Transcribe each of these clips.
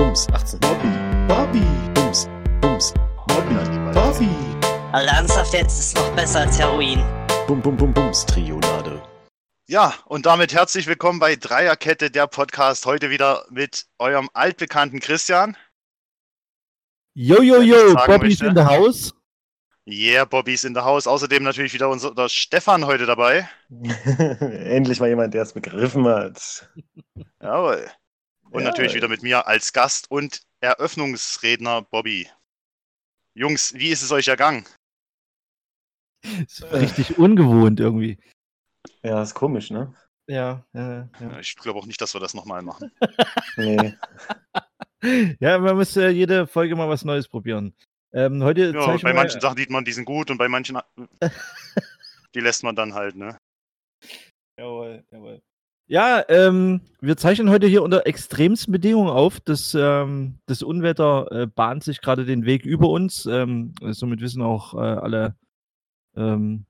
Bums, 18. Bobby, Bobby, Bums, Bums, Bobby, Bobby. Also ernsthaft jetzt ist noch besser als Heroin. Bum, bum, bum, Bums, Triolade. Ja, und damit herzlich willkommen bei Dreierkette, der Podcast. Heute wieder mit eurem altbekannten Christian. Yo, yo, yo, Bobby's möchte. in the house. Yeah, Bobby's in the house. Außerdem natürlich wieder unser Stefan heute dabei. Endlich mal jemand, der es begriffen hat. Jawohl. Und Ja. natürlich wieder mit mir als Gast und Eröffnungsredner Bobby. Jungs, wie ist es euch ergangen? Ist richtig ungewohnt irgendwie. Ja, ist komisch, ne? Ja, ja, ja. Ich glaube auch nicht, dass wir das nochmal machen. Nee. Ja, man muss äh, jede Folge mal was Neues probieren. Ähm, heute Ja, bei manchen Sachen sieht man, die sind gut und bei manchen, die lässt man dann halt, ne? Jawohl, jawohl. Ja, ähm, wir zeichnen heute hier unter extremsten Bedingungen auf. Das, ähm, das Unwetter äh, bahnt sich gerade den Weg über uns. Ähm, somit wissen auch äh, alle, ähm,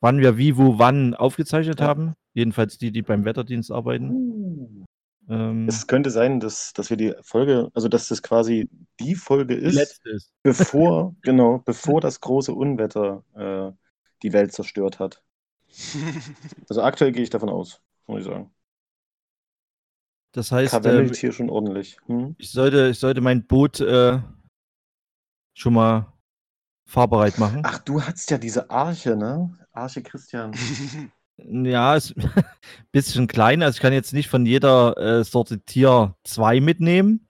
wann wir wie, wo, wann aufgezeichnet Ja. haben. Jedenfalls die, die beim Wetterdienst arbeiten. Uh. Ähm, Es könnte sein, dass, dass wir die Folge, also dass das quasi die Folge ist, letzte ist. bevor, genau, bevor das große Unwetter äh, die Welt zerstört hat. Also aktuell gehe ich davon aus, muss ich sagen. Das heißt, äh, Kavellelt hier schon ordentlich. Hm? ich, sollte, ich sollte mein Boot äh, schon mal fahrbereit machen. Ach, du hattest ja diese Arche, ne? Arche Christian. Ja, ist ein bisschen klein. Also ich kann jetzt nicht von jeder äh, Sorte Tier zwei mitnehmen.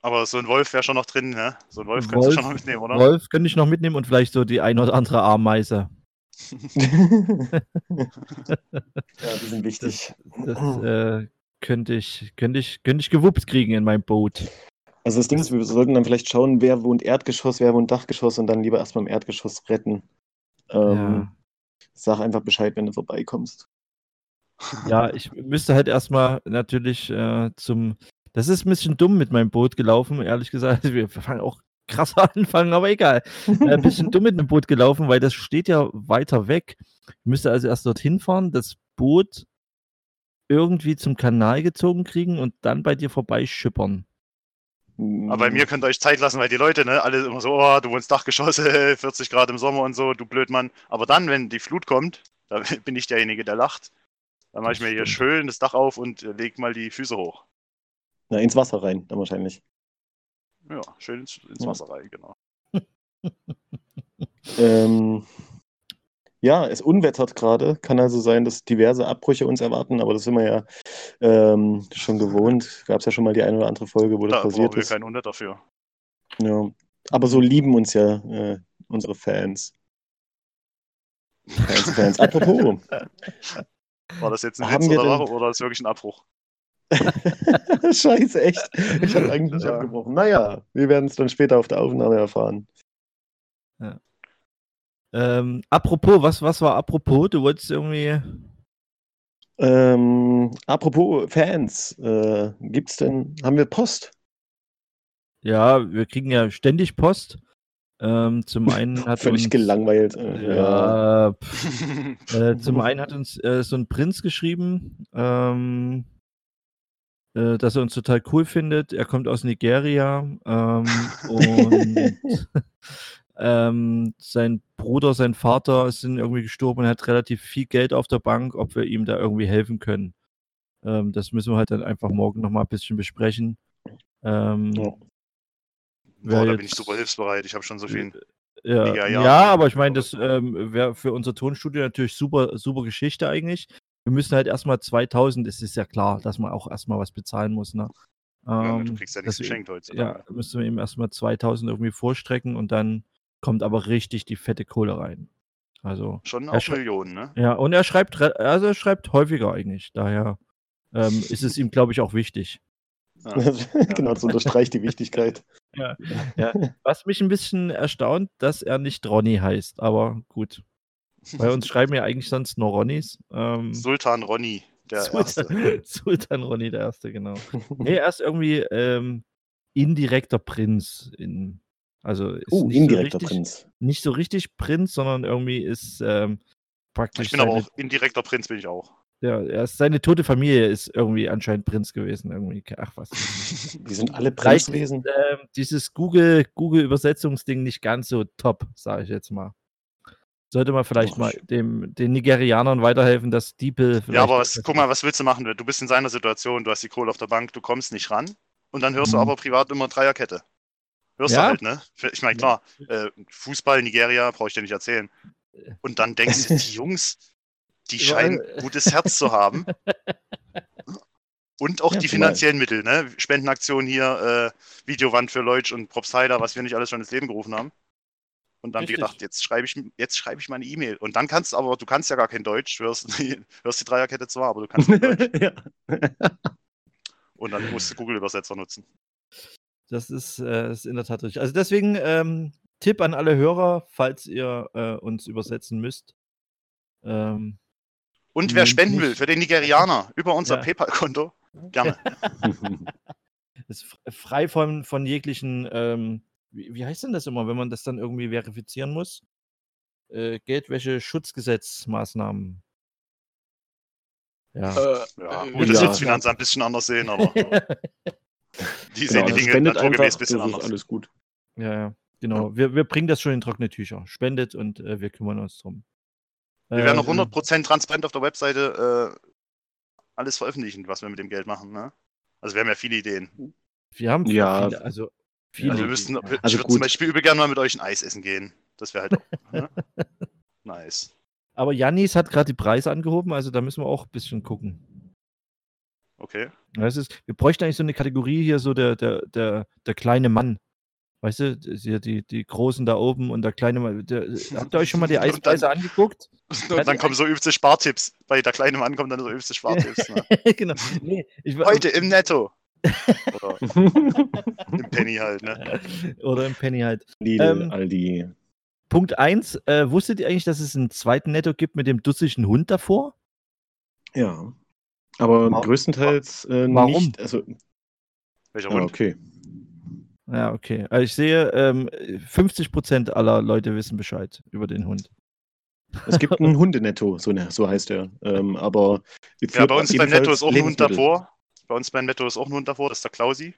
Aber so ein Wolf wäre schon noch drin, ne? So ein Wolf könntest du Wolf- schon noch mitnehmen, oder? Wolf könnte ich noch mitnehmen und vielleicht so die ein oder andere Ameise. Ja, die sind wichtig. Das äh, könnte ich, könnte ich, könnte ich gewuppt kriegen in meinem Boot. Also das Ding ist, wir sollten dann vielleicht schauen, wer wohnt Erdgeschoss, wer wohnt Dachgeschoss und dann lieber erstmal im Erdgeschoss retten. Ähm, Sag einfach Bescheid, wenn du vorbeikommst. Ja. ja, ich müsste halt erstmal natürlich äh, zum. Das ist ein bisschen dumm mit meinem Boot gelaufen, ehrlich gesagt. Wir fangen auch krass anfangen, aber egal. Äh, ein bisschen dumm mit dem Boot gelaufen, weil das steht ja weiter weg. Ich müsste also erst dorthin fahren, das Boot irgendwie zum Kanal gezogen kriegen und dann bei dir vorbeischippern. Aber bei mir könnt ihr euch Zeit lassen, weil die Leute, ne, alle immer so, oh, du wohnst Dachgeschosse, 40 Grad im Sommer und so, du Blödmann. Aber dann, wenn die Flut kommt, da bin ich derjenige, der lacht. Dann mache ich mir hier schön das Dach auf und äh, leg mal die Füße hoch. Na, ins Wasser rein, dann wahrscheinlich. Ja, schön ins, ins. Wasser rein, genau. Ähm, ja, es unwettert gerade. Kann also sein, dass diverse Abbrüche uns erwarten, aber das sind wir ja ähm, schon gewohnt. Gab es ja schon mal die eine oder andere Folge, wo das Da passiert brauchen wir ist. kein Unwetter für. Ja. Aber so lieben uns ja äh, unsere Fans. Fans, Fans. Apropos. War das jetzt ein Witz oder, denn- oder ist wirklich ein Abbruch? Scheiße, echt. Ich habe eigentlich nicht Ja. abgebrochen. Naja, wir werden es dann später auf der Aufnahme erfahren. Ähm, apropos, was, was war apropos? Du wolltest irgendwie. Ähm, apropos Fans, äh, gibt's denn, haben wir Post? Ja, wir kriegen ja ständig Post. Ähm, zum einen hat Völlig uns, gelangweilt. Äh, Ja, pff, äh, zum einen hat uns äh, so ein Prinz geschrieben, ähm, äh, dass er uns total cool findet. Er kommt aus Nigeria ähm, und ähm, sein Bruder, sein Vater sind irgendwie gestorben und hat relativ viel Geld auf der Bank, ob wir ihm da irgendwie helfen können. Ähm, das müssen wir halt dann einfach morgen nochmal ein bisschen besprechen. Ähm, Ja. Boah, da bin ich super hilfsbereit. Ich habe schon so viel. ja, Nigerianer. ja, aber ich meine, das ähm, wäre für unser Tonstudio natürlich super, super Geschichte eigentlich. Wir müssen halt erstmal 2000, es ist ja klar, dass man auch erstmal was bezahlen muss. Ne? Ja, Ähm, du kriegst ja nichts geschenkt heute. Ja, müssen wir ihm erstmal 2000 irgendwie vorstrecken und dann kommt aber richtig die fette Kohle rein. Also, Schon Ja, auch Millionen, ne? ja, und er schreibt, re- also er schreibt häufiger eigentlich. Daher ähm, ist es ihm, glaube ich, auch wichtig. Ja. genau, das unterstreicht die Wichtigkeit. Ja. Was mich ein bisschen erstaunt, dass er nicht Ronny heißt, aber gut. Bei uns schreiben ja eigentlich sonst nur Ronnys. Ähm, Sultan Ronny, der Erste. Sultan, Sultan Ronny, der Erste, genau. Nee, er ist irgendwie ähm, indirekter Prinz. In, also ist Oh, nicht indirekter so richtig, Prinz. Nicht so richtig Prinz, sondern irgendwie ist ähm, praktisch. Ich bin aber seine- auch indirekter Prinz, bin ich auch. Ja, er ist, seine tote Familie ist irgendwie anscheinend Prinz gewesen. Irgendwie. Ach was. Die sind alle Prinzwesen. ist ähm, dieses Google, Google-Übersetzungsding nicht ganz so top, sage ich jetzt mal. Sollte man vielleicht Och, mal dem, den Nigerianern weiterhelfen, dass Diepel. Ja, aber was, guck mal, was willst du machen? Du bist in seiner Situation, du hast die Kohle auf der Bank, du kommst nicht ran und dann hörst du Mhm. aber privat immer Dreierkette. Hörst Ja. du halt, ne? Ich meine, klar, äh, Fußball, Nigeria, brauche ich dir nicht erzählen. Und dann denkst du, die Jungs, die scheinen äh, gutes Herz zu haben. Und auch Ja, die finanziellen Mittel, ne? Spendenaktion hier, äh, Videowand für Leutsch und Propsider, was wir nicht alles schon ins Leben gerufen haben. Und dann hab ich gedacht, jetzt schreibe ich, jetzt schreibe ich mal eine E-Mail. Und dann kannst du aber, du kannst ja gar kein Deutsch, du hörst, hörst die Dreierkette zwar, aber du kannst kein Deutsch. ja. Und dann musst du Google-Übersetzer nutzen. Das ist, äh, ist in der Tat richtig. Also deswegen ähm, Tipp an alle Hörer, falls ihr äh, uns übersetzen müsst. Ähm, Und wer spenden nicht- will für den Nigerianer über unser Ja. PayPal-Konto, gerne. ist frei von, von jeglichen, ähm, wie, wie heißt denn das immer, wenn man das dann irgendwie verifizieren muss? Äh, Geldwäsche-Schutzgesetzmaßnahmen. Ja. Äh, Ja, äh, gut, das ja. wird das Finanzamt ein bisschen anders sehen, aber die Genau, sehen die also Dinge spendet naturgemäß ein bisschen das ist anders. alles gut. Ja, ja, genau. Wir, wir bringen das schon in trockene Tücher. Spendet und äh, wir kümmern uns drum. Wir werden noch Ähm, 100% transparent auf der Webseite äh, alles veröffentlichen, was wir mit dem Geld machen. Ne? Also wir haben ja viele Ideen. Wir haben Ja. viele, also viele. Also wir müssten, ja. ich Also würde zum Beispiel übel gerne mal mit euch ein Eis essen gehen. Das wäre halt auch, ne? nice. Aber Jannis hat gerade die Preise angehoben, also da müssen wir auch ein bisschen gucken. Okay. Das ist, wir bräuchten eigentlich so eine Kategorie hier, so der, der, der, der kleine Mann. Weißt du, die, die Großen da oben und der kleine Mann. Der, habt ihr euch schon mal die Und dann- Eispreise angeguckt? Und dann kommen so übelste Spartipps. Bei der kleinen Mann kommen dann so übelste Spartipps. Ne? genau. Nee, ich, Heute im Netto. Oder im Penny halt, ne? Oder im Penny halt. Lidl, Ähm, Aldi. Punkt 1. Äh, wusstet ihr eigentlich, dass es einen zweiten Netto gibt mit dem dussigen Hund davor? Ja. Aber Wa- größtenteils äh, warum? nicht. Also, Welcher ja, Hund? okay. Ja, okay. Also ich sehe, ähm, 50% aller Leute wissen Bescheid über den Hund. Es gibt einen Hundenetto, so, ne, so heißt er. Ähm, aber Ja, bei uns beim Netto ist auch ein Hund davor. Bei uns beim Netto ist auch ein Hund davor, das ist der Klausi.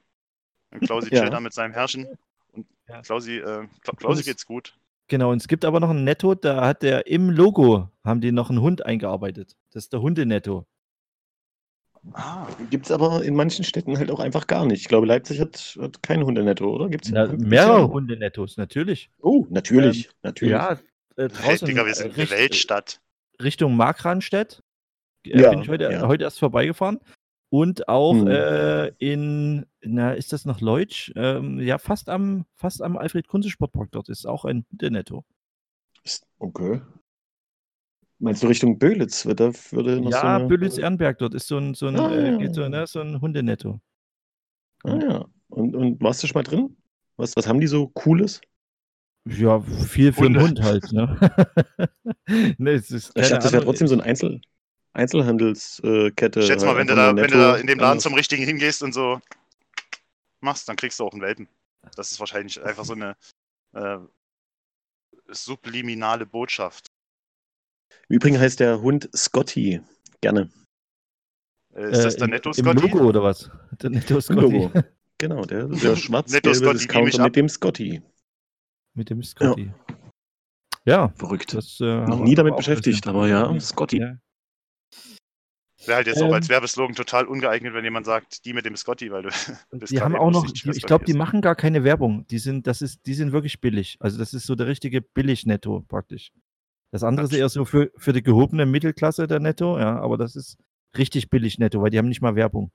Und Klausi Ja. chillt da mit seinem Herrchen. Und Ja. Klausi, äh, Kla- Klausi es- geht's gut. Genau, und es gibt aber noch ein Netto, da hat der im Logo, haben die noch einen Hund eingearbeitet. Das ist der Hundenetto. Ah, Gibt es aber in manchen Städten halt auch einfach gar nicht. Ich glaube, Leipzig hat, hat kein Hundenetto, oder? Gibt's Na, mehrere? Hundenettos, natürlich. Oh, natürlich. natürlich. Ja, äh, draußen Digga, wir äh, sind eine Richt- Weltstadt. Richtung Markranstädt. Äh, Ja, bin ich heute, ja. heute erst vorbeigefahren. Und auch Hm. äh, in, na, ist das noch Leutsch? Ähm, ja, fast am, fast am Alfred-Kunze-Sportpark dort ist auch ein Hundenetto. Ist- Okay. Meinst du Richtung Böhlitz? Wird da, würde noch so Ja, eine... Böllitz-Ehrenberg dort ist so ein, so ein, Ah, äh, ja, so, ne, so ein Hundenetto. Ah, ja. Und, und warst du schon mal drin? Was, was haben die so Cooles? Ja, viel für Hunde. Hund halt, ne? ne es ist, Ich dachte, das wäre trotzdem so ein Einzel Einzelhandelskette. Ich schätze mal, wenn du da, wenn du da in dem Laden zum richtigen hingehst und so machst, dann kriegst du auch einen Welpen. Das ist wahrscheinlich einfach so eine äh, subliminale Botschaft. Im Übrigen heißt der Hund Scotty. Gerne. Äh, ist das äh, der im- Netto Im Scotty? Logo oder was? Der Netto Im Scotty. Logo. Genau, der, der schwarz-gelbe Discounter mit dem Scotty. Mit dem Scotty. Ja, Verrückt. das äh, Noch nie damit beschäftigt, aber ja, Scotty. Ja. Wäre halt jetzt auch Ähm, als Werbeslogan total ungeeignet, wenn jemand sagt, die mit dem Scotty, weil du bist Die haben auch noch, ich Scotty glaube, die machen gar keine Werbung. Die sind, das ist, die sind wirklich billig. Also das ist so der richtige Billig-Netto praktisch. Das andere ist eher so für, für die gehobene Mittelklasse der Netto, ja, aber das ist richtig billig Netto, weil die haben nicht mal Werbung.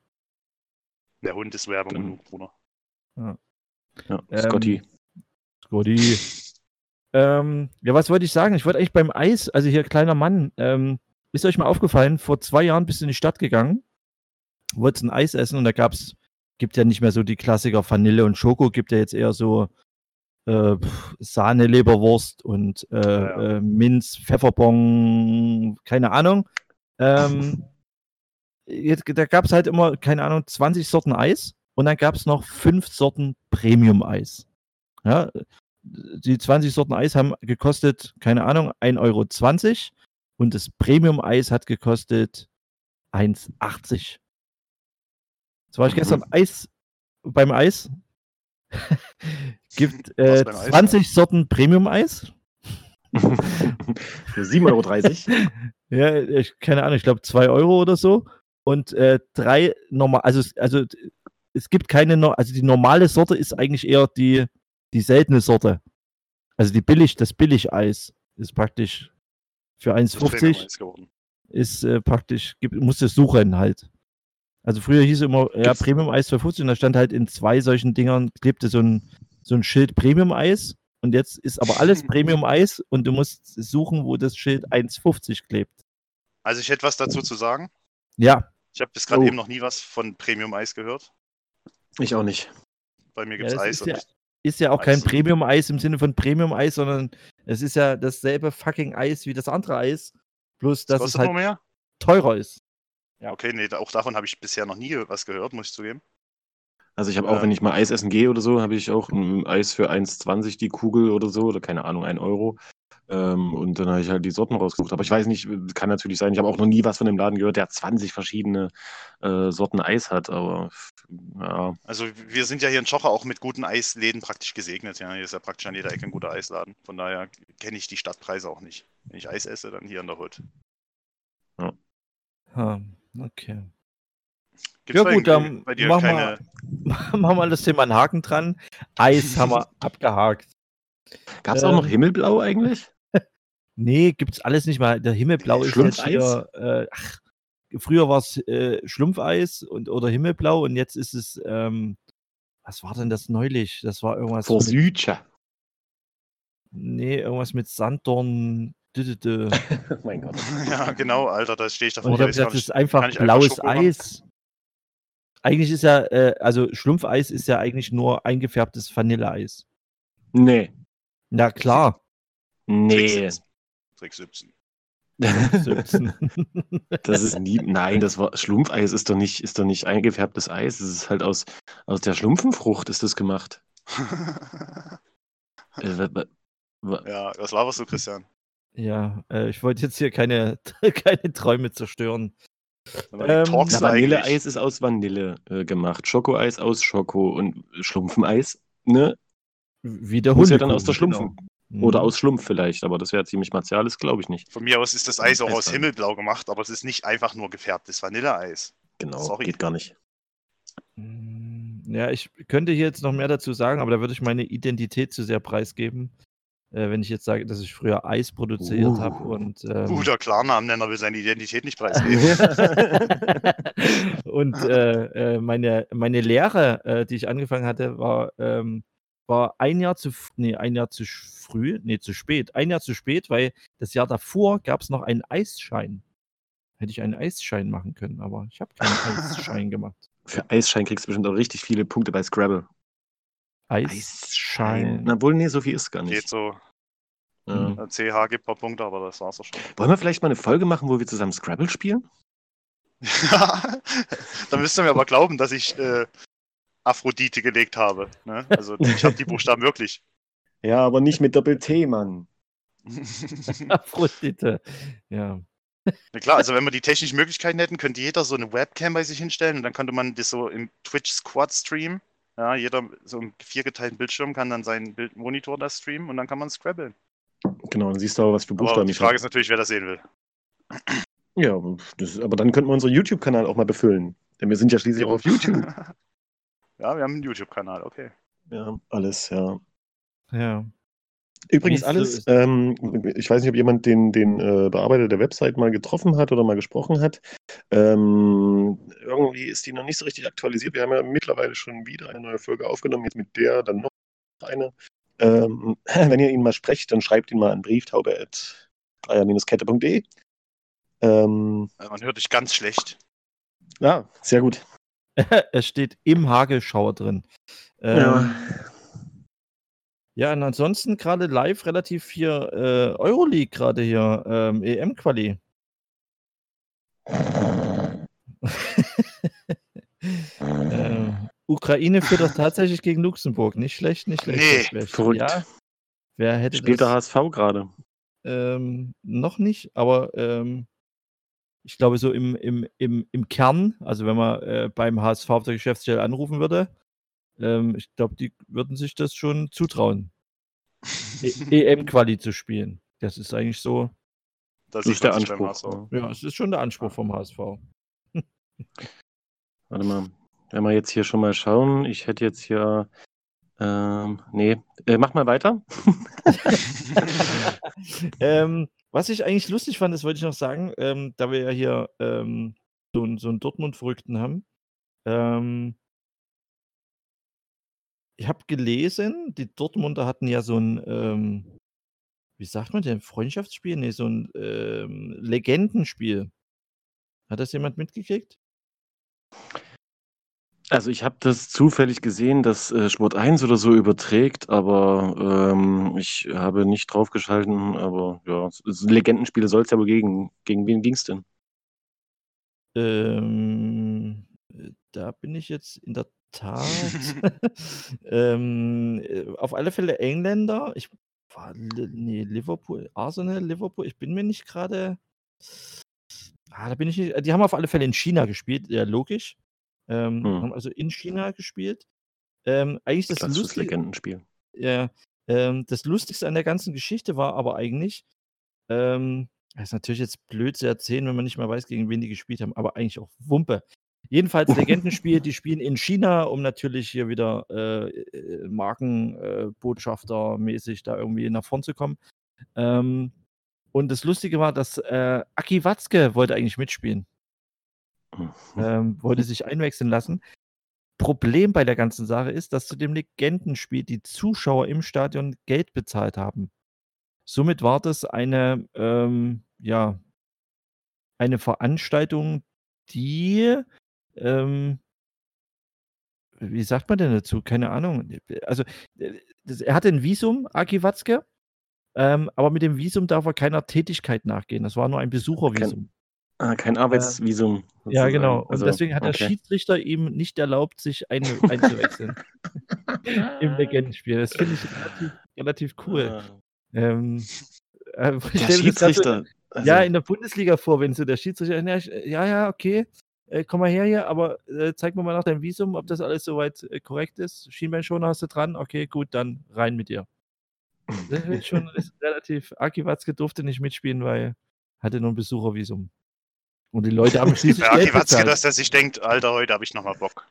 Der Hund ist Werbung Dann- genug, Bruder. Ja, Ähm, Scotty. Scotty. ähm, ja, was wollte ich sagen? Ich wollte eigentlich beim Eis, also hier kleiner Mann, ähm, ist euch mal aufgefallen, vor zwei Jahren bist du in die Stadt gegangen, wolltest ein Eis essen und da gab's, gibt ja nicht mehr so die Klassiker Vanille und Schoko, gibt ja jetzt eher so äh, Sahne, Leberwurst und äh, Ja, Äh, Minz, Pfefferbon, keine Ahnung. Ähm, jetzt, da gab es halt immer, keine Ahnung, 20 Sorten Eis und dann gab es noch fünf Sorten Premium-Eis. Ja, die 20 Sorten Eis haben gekostet, keine Ahnung, 1,20 Euro und das Premium-Eis hat gekostet 1,80. Jetzt war ich Mhm. gestern Eis beim Eis. Gibt äh, beim Eis? 20 Sorten Premium-Eis. Für 7,30 Euro. Ja, ich, keine Ahnung, ich glaube 2 Euro oder so. Und äh, drei normal, also, also es gibt keine, also die normale Sorte ist eigentlich eher die, die seltene Sorte. Also die billig, das Billig-Eis ist praktisch für Das ist 1,50 Premium-Eis geworden. ist äh, praktisch, gibt, musst du suchen halt. Also früher hieß es immer, ja, Premium-Eis für 50 und da stand halt in zwei solchen Dingern, klebte so ein, so ein Schild Premium-Eis und jetzt ist aber alles Premium-Eis und du musst suchen, wo das Schild 1,50 klebt. Also ich hätte was dazu zu sagen. Ja, Ich habe bis gerade Oh. eben noch nie was von Premium-Eis gehört. Ich auch nicht. Bei mir Ja, gibt es das Eis ist ja- ist ja auch kein Eis. Premium-Eis im Sinne von Premium-Eis, sondern es ist ja dasselbe fucking Eis wie das andere Eis, bloß dass es halt mehr? teurer ist. Ja, okay, nee, auch davon habe ich bisher noch nie was gehört, muss ich zugeben. Also ich habe auch, Ähm. wenn ich mal Eis essen gehe oder so, habe ich auch ein Eis für 1,20 die Kugel oder so, oder keine Ahnung, 1 Euro. Ähm, und dann habe ich halt die Sorten rausgesucht. Aber ich weiß nicht, kann natürlich sein, ich habe auch noch nie was von dem Laden gehört, der 20 verschiedene äh, Sorten Eis hat, aber ja. Also wir sind ja hier in Schocher auch mit guten Eisläden praktisch gesegnet. Ja, hier ist ja praktisch an jeder Ecke ein guter Eisladen. Von daher kenne ich die Stadtpreise auch nicht. Wenn ich Eis esse, dann hier in der Hood. Ha, okay. Gibt's Ja bei, gut, dann bei dir mach keine. Machen wir mal das Thema einen Haken dran. Eis haben wir abgehakt. Gab es auch noch Ähm. Himmelblau eigentlich? Nee, gibt's alles nicht mal. Der Himmelblau ist jetzt Schlumpfeis? hier, äh, ach, früher war es äh, Schlumpfeis und, oder Himmelblau und jetzt ist es, ähm, was war denn das neulich? Das war irgendwas Vor mit, Südsche. nee, irgendwas mit Sanddorn. dü- dü- dü. Oh mein Gott. Ja, genau, Alter, da stehe ich davor. Und ich das ist einfach einfach blaues machen? Eis. Eigentlich ist ja, äh, also Schlumpfeis ist ja eigentlich nur eingefärbtes Vanilleeis. Nee. Na klar. Nee. Trick 17. Das ist nie. Nein, das war Schlumpfeis ist doch nicht, ist doch nicht eingefärbtes Eis. Das ist halt aus, aus der Schlumpfenfrucht ist das gemacht. Äh, wa- wa- wa- ja, was laberst du, Christian? Ja, äh, ich wollte jetzt hier keine, keine Träume zerstören. Ähm? Vanilleeis ist aus Vanille äh, gemacht. Schokoeis aus Schoko und Schlumpfeneis, ne? Wie der Muss ja Hundekuchen, dann aus der Schlumpfen. genau. Oder Mhm. aus Schlumpf vielleicht, aber das wäre ziemlich martialisch, glaube ich nicht. Von mir aus ist das Eis auch aus. Himmelblau gemacht, aber es ist nicht einfach nur gefärbtes Vanilleeis. Genau, Sorry. geht gar nicht. Mm, Ja, ich könnte hier jetzt noch mehr dazu sagen, aber da würde ich meine Identität zu sehr preisgeben. Äh, wenn ich jetzt sage, dass ich früher Eis produziert Uh. habe und ähm, Guter Klarnamennenner will seine Identität nicht preisgeben. und äh, äh, meine, meine Lehre, äh, die ich angefangen hatte, war, ähm, war ein Jahr zu, nee, ein Jahr zu früh, nee, zu spät. Ein Jahr zu spät, weil das Jahr davor gab es noch einen Eisschein. Hätte ich einen Eisschein machen können, aber ich habe keinen Eisschein gemacht. Für Eisschein kriegst du bestimmt auch richtig viele Punkte bei Scrabble. Eisschein. Na wohl, nee, so viel ist gar Geht nicht. so. Ja. Mhm. Äh, CH gibt ein paar Punkte, aber das war's auch schon. Wollen wir vielleicht mal eine Folge machen, wo wir zusammen Scrabble spielen? da müsst ihr mir aber glauben, dass ich äh, Aphrodite gelegt habe. Ne? Also ich habe die Buchstaben wirklich. Ja, aber nicht mit Doppel-T, Mann. Aphrodite. Ja. Na klar, also wenn wir die technischen Möglichkeiten hätten, könnte jeder so eine Webcam bei sich hinstellen und dann könnte man das so im Twitch Squad streamen. Ja, jeder so im viergeteilten Bildschirm kann dann seinen Bildmonitor da streamen und dann kann man scrabbeln. Genau, dann siehst du auch, was für Aber Buchstaben die ich Frage ist natürlich, wer das sehen will. Ja, das, aber dann könnten wir unseren YouTube-Kanal auch mal befüllen. Denn wir sind ja schließlich auch auf YouTube. ja, wir haben einen YouTube-Kanal, okay. Ja, alles, ja. Ja. Übrigens alles, ähm, ich weiß nicht, ob jemand den, den äh, Bearbeiter der Website mal getroffen hat oder mal gesprochen hat. Ähm, irgendwie ist die noch nicht so richtig aktualisiert. Wir haben ja mittlerweile schon wieder eine neue Folge aufgenommen, jetzt mit der, dann noch eine. Ähm, wenn ihr ihn mal sprecht, dann schreibt ihn mal an brieftaube.dreier-kette.de. Ähm, Also man hört dich ganz schlecht. ja, sehr gut. es steht im Hagelschauer drin. Ähm, ja. und ansonsten gerade live relativ viel äh, Euroleague gerade hier, ähm, EM-Quali. äh, Ukraine führt doch tatsächlich gegen Luxemburg. Nicht schlecht, nicht schlecht. Nee, nicht schlecht. verrückt. Ja, wer hätte Spielt der das? HSV gerade? Ähm, noch nicht, aber ähm, ich glaube, so im, im, im, im Kern, also wenn man äh, beim HSV auf der Geschäftsstelle anrufen würde, ähm, ich glaube, die würden sich das schon zutrauen, e EM-Quali zu spielen. Das ist eigentlich so, Das Das ist der Anspruch. HSV. Ja. ja, es ist schon der Anspruch vom HSV. Warte mal, wenn wir jetzt hier schon mal schauen, ich hätte jetzt hier, ähm, nee, äh, mach mal weiter. ähm, was ich eigentlich lustig fand, das wollte ich noch sagen, ähm, da wir ja hier ähm, so, einen- so einen Dortmund-Verrückten haben. Ähm, ich habe gelesen, die Dortmunder hatten ja so ein, ähm, wie sagt man denn, Freundschaftsspiel? Nee, so ein ähm, Legendenspiel. Hat das jemand mitgekriegt? Also ich habe das zufällig gesehen, dass äh, Sport 1 oder so überträgt, aber ähm, ich habe nicht draufgeschalten, aber ja, es- es- Legendenspiele soll es ja wohl gegen. Gegen wen ging's denn? Ähm, äh, da bin ich jetzt in der Tat. ähm, äh, auf alle Fälle Engländer. Ich war nee, Liverpool, Arsenal, Liverpool. Ich bin mir nicht gerade. Ah, da bin ich nicht. Die haben auf alle Fälle in China gespielt, ja, logisch. Ähm, Hm. haben also in China gespielt. Ähm, eigentlich das Klassisches Lustige. Legendenspiel. Ja, ähm, das Lustigste an der ganzen Geschichte war aber eigentlich, ähm, das ist natürlich jetzt blöd zu erzählen, wenn man nicht mal weiß, gegen wen die gespielt haben, aber eigentlich auch Wumpe. Jedenfalls Legendenspiel, die spielen in China, um natürlich hier wieder äh, äh, Markenbotschafter mäßig da irgendwie nach vorn zu kommen. Ähm, und das Lustige war, dass äh, Aki Watzke wollte eigentlich mitspielen. Ähm, wollte sich einwechseln lassen. Problem bei der ganzen Sache ist, dass zu dem Legendenspiel die Zuschauer im Stadion Geld bezahlt haben. Somit war das eine, ähm, ja, eine Veranstaltung, die, ähm, wie sagt man denn dazu? Keine Ahnung. Also, äh, das, er hatte ein Visum, Aki Watzke, ähm, aber mit dem Visum darf er keiner Tätigkeit nachgehen. Das war nur ein Besuchervisum. Ah, kein Arbeitsvisum. Ja, sozusagen. genau. Und Also, deswegen hat der okay. Schiedsrichter ihm nicht erlaubt, sich ein, einzuwechseln im Legendenspiel. Das finde ich relativ, relativ cool. Ah, Ähm, äh, Der Schiedsrichter. Also, ja, in der Bundesliga vor, wenn so der Schiedsrichter, ja, ich- ja, ja, okay, äh, komm mal her hier, aber äh, zeig mir mal nach deinem Visum, ob das alles soweit äh, korrekt ist. Schienbeinschoner hast du dran, okay, gut, dann rein mit dir. Das ist schon ist relativ, Aki Watzke durfte nicht mitspielen, weil hatte nur ein Besuchervisum. Und die Leute haben schließlich Ja, Geld bezahlt. dass der sich denkt, Alter, heute habe ich nochmal Bock.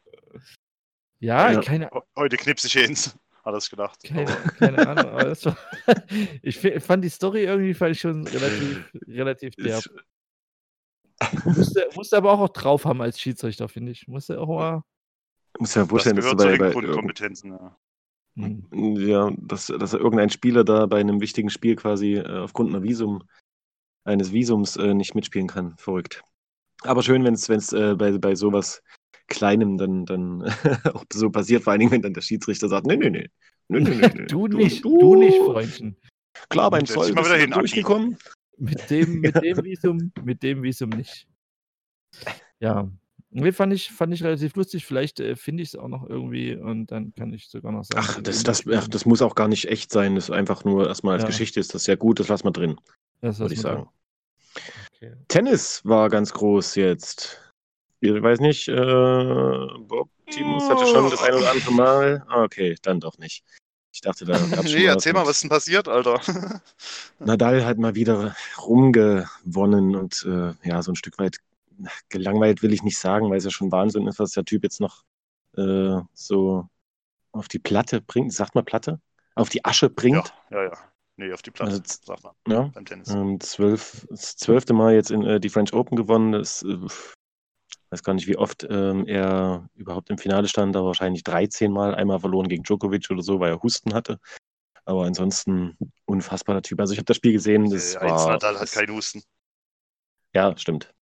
Ja, Ja. keine, Ho- Heute knipse ich ins. Hat er es gedacht. keine, keine Ahnung. Aber das war, ich fand die Story irgendwie fand ich schon relativ, relativ derb. Musste, musste aber auch, auch drauf haben als Schiedsrichter, finde ich. Musste auch mal. muss ja Das vorstellen, dass du gehört zu bei, den bei Grundkompetenzen. Ja. Hm. Ja, dass, dass irgendein Spieler da bei einem wichtigen Spiel quasi äh, aufgrund einer Visum, eines Visums äh, nicht mitspielen kann. Verrückt. Aber schön, wenn es äh, bei, bei sowas Kleinem dann, dann auch so passiert, vor allen Dingen, wenn dann der Schiedsrichter sagt, nee, nee, nee. nee, nee, nee, nee. Du nicht, du nicht, Freundchen. Klar, beim Zoll mal wieder du hin, durchgekommen. Mit dem, mit dem Visum, mit dem Visum nicht. Ja. Nee, fand ich, fand ich relativ lustig. Vielleicht äh, finde ich es auch noch irgendwie und dann kann ich sogar noch sagen. Ach, das, das, ach, das muss auch gar nicht echt sein. Das ist einfach nur erstmal als Ja. Geschichte ist das sehr gut. Das lassen wir drin, Das würde ich sagen. da. Okay. Tennis war ganz groß jetzt. Ich weiß nicht, äh, Bob, Timus hatte schon das ein oder andere Mal. Ah, Okay, dann doch nicht. Ich dachte, da gab es schon Nee, mal erzähl mal, was ist denn passiert, Alter? Nadal hat mal wieder rumgewonnen und äh, ja, so ein Stück weit gelangweilt will ich nicht sagen, weil es ja schon Wahnsinn ist, was der Typ jetzt noch äh, so auf die Platte bringt. Sagt man Platte? Auf die Asche ja, bringt. ja, ja. Nee, auf die Platte, Also, sag mal, Ja. beim Tennis. Ähm, zwölf, das zwölfte Mal jetzt in äh, die French Open gewonnen. Das äh, weiß gar nicht, wie oft ähm, er überhaupt im Finale stand, aber wahrscheinlich 13 Mal. Einmal verloren gegen Djokovic oder so, weil er Husten hatte. Aber ansonsten unfassbarer Typ. Also ich habe das Spiel gesehen. Das Äh, war, Nadal hat keinen Husten. ja, stimmt.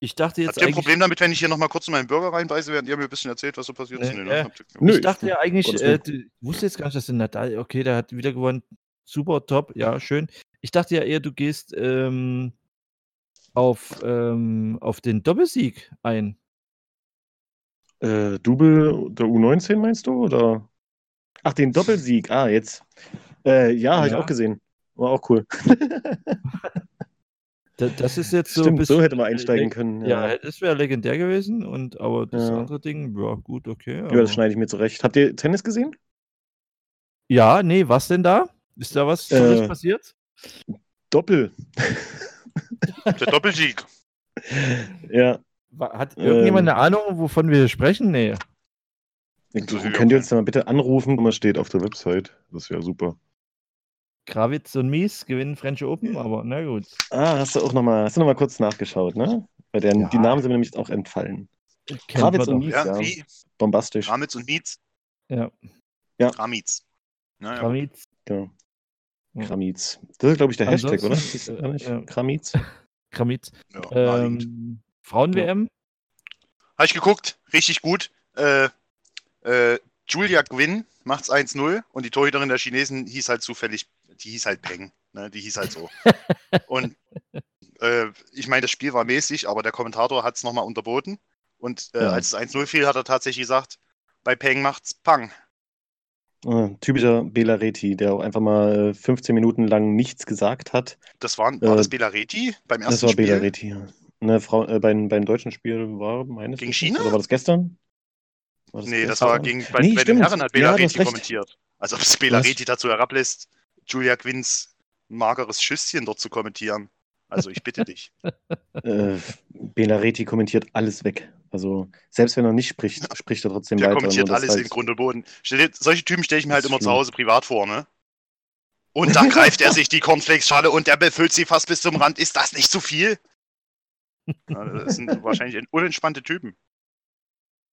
Ich dachte jetzt Habt ihr ein. Problem damit, wenn ich hier nochmal kurz in meinen Burger reinbeiße, während ihr mir ein bisschen erzählt, was so passiert ist? Nee, Nee, ne? äh, Nö, ich dachte ja eigentlich, äh, du ich wusste jetzt gar nicht, dass der Nadal, okay, der hat wieder gewonnen. Super, top, ja, schön. Ich dachte ja eher, du gehst ähm, auf, ähm, auf den Doppelsieg ein. Äh, Double der U19 meinst du? Oder? Ach, den Doppelsieg. Ah, jetzt. Äh, ja, habe ich Ja. auch gesehen. War auch cool. Da, das ist jetzt so Stimmt, bisschen. so hätte man einsteigen können. Ja, Ja, das wäre legendär gewesen. Und, aber das Ja. andere Ding, ja, gut, okay. ja das schneide ich mir zurecht. Habt ihr Tennis gesehen? ja, nee, was denn da? Ist da was Äh, passiert? Doppel. Der Doppelsieg. ja. Hat irgendjemand ähm, eine Ahnung, wovon wir sprechen? Nee. Könnt ihr uns da mal bitte anrufen? Was steht auf der Website? Das wäre super. Krawitz und Mies gewinnen French Open, aber na gut. Ah, hast du auch nochmal, hast du noch mal kurz nachgeschaut, ne? Weil der, Ja. die Namen sind mir nämlich auch entfallen. Krawitz und. Mies, Ja, ja. Bombastisch. Ramitz und Nietz? Ja, Ramitz. Naja, gut. Krawitz. Genau. Ja. Kramiz. Das ist, glaube ich, der Hashtag, oder? Ansonsten, gar nicht? ja. Kramiz? Krawitz. ja. Ähm, Frauen-WM? Habe ich geguckt, richtig gut. Äh, äh, Julia Gwynn macht's 1-0 und die Torhüterin der Chinesen hieß halt zufällig, die hieß halt Peng. Ne? Die hieß halt so. und äh, ich meine, das Spiel war mäßig, aber der Kommentator hat es nochmal unterboten. Und äh, Ja. als es 1-0 fiel, hat er tatsächlich gesagt, bei Peng macht's Pang. Ah, typischer Bela Reti, der auch einfach mal 15 Minuten lang nichts gesagt hat. Das war, war Äh, das Belareti beim ersten Das war Spiel? Bela Reti, ja. Ne, Frau, äh, beim, beim deutschen Spiel war meines Gegen China? Oder war das gestern? War Nee, das gestern? war gegen, bei, Nee, bei den. Herren hat Ja, Belareti recht. kommentiert. Als ob es Belareti dazu herablässt, Julia Gwynns mageres Schüsschen dort zu kommentieren. Also ich bitte dich. Äh, Bela Reti kommentiert alles weg. Also selbst wenn er nicht spricht, spricht er trotzdem Der weiter. kommentiert nur das alles halt- in Grund und Boden. Solche Typen stelle ich mir halt immer zu schlimm. Hause privat vor, ne? Und dann greift er sich die Cornflakes-Schale und der befüllt sie fast bis zum Rand. Ist das nicht zu viel? Ja, das sind wahrscheinlich unentspannte Typen.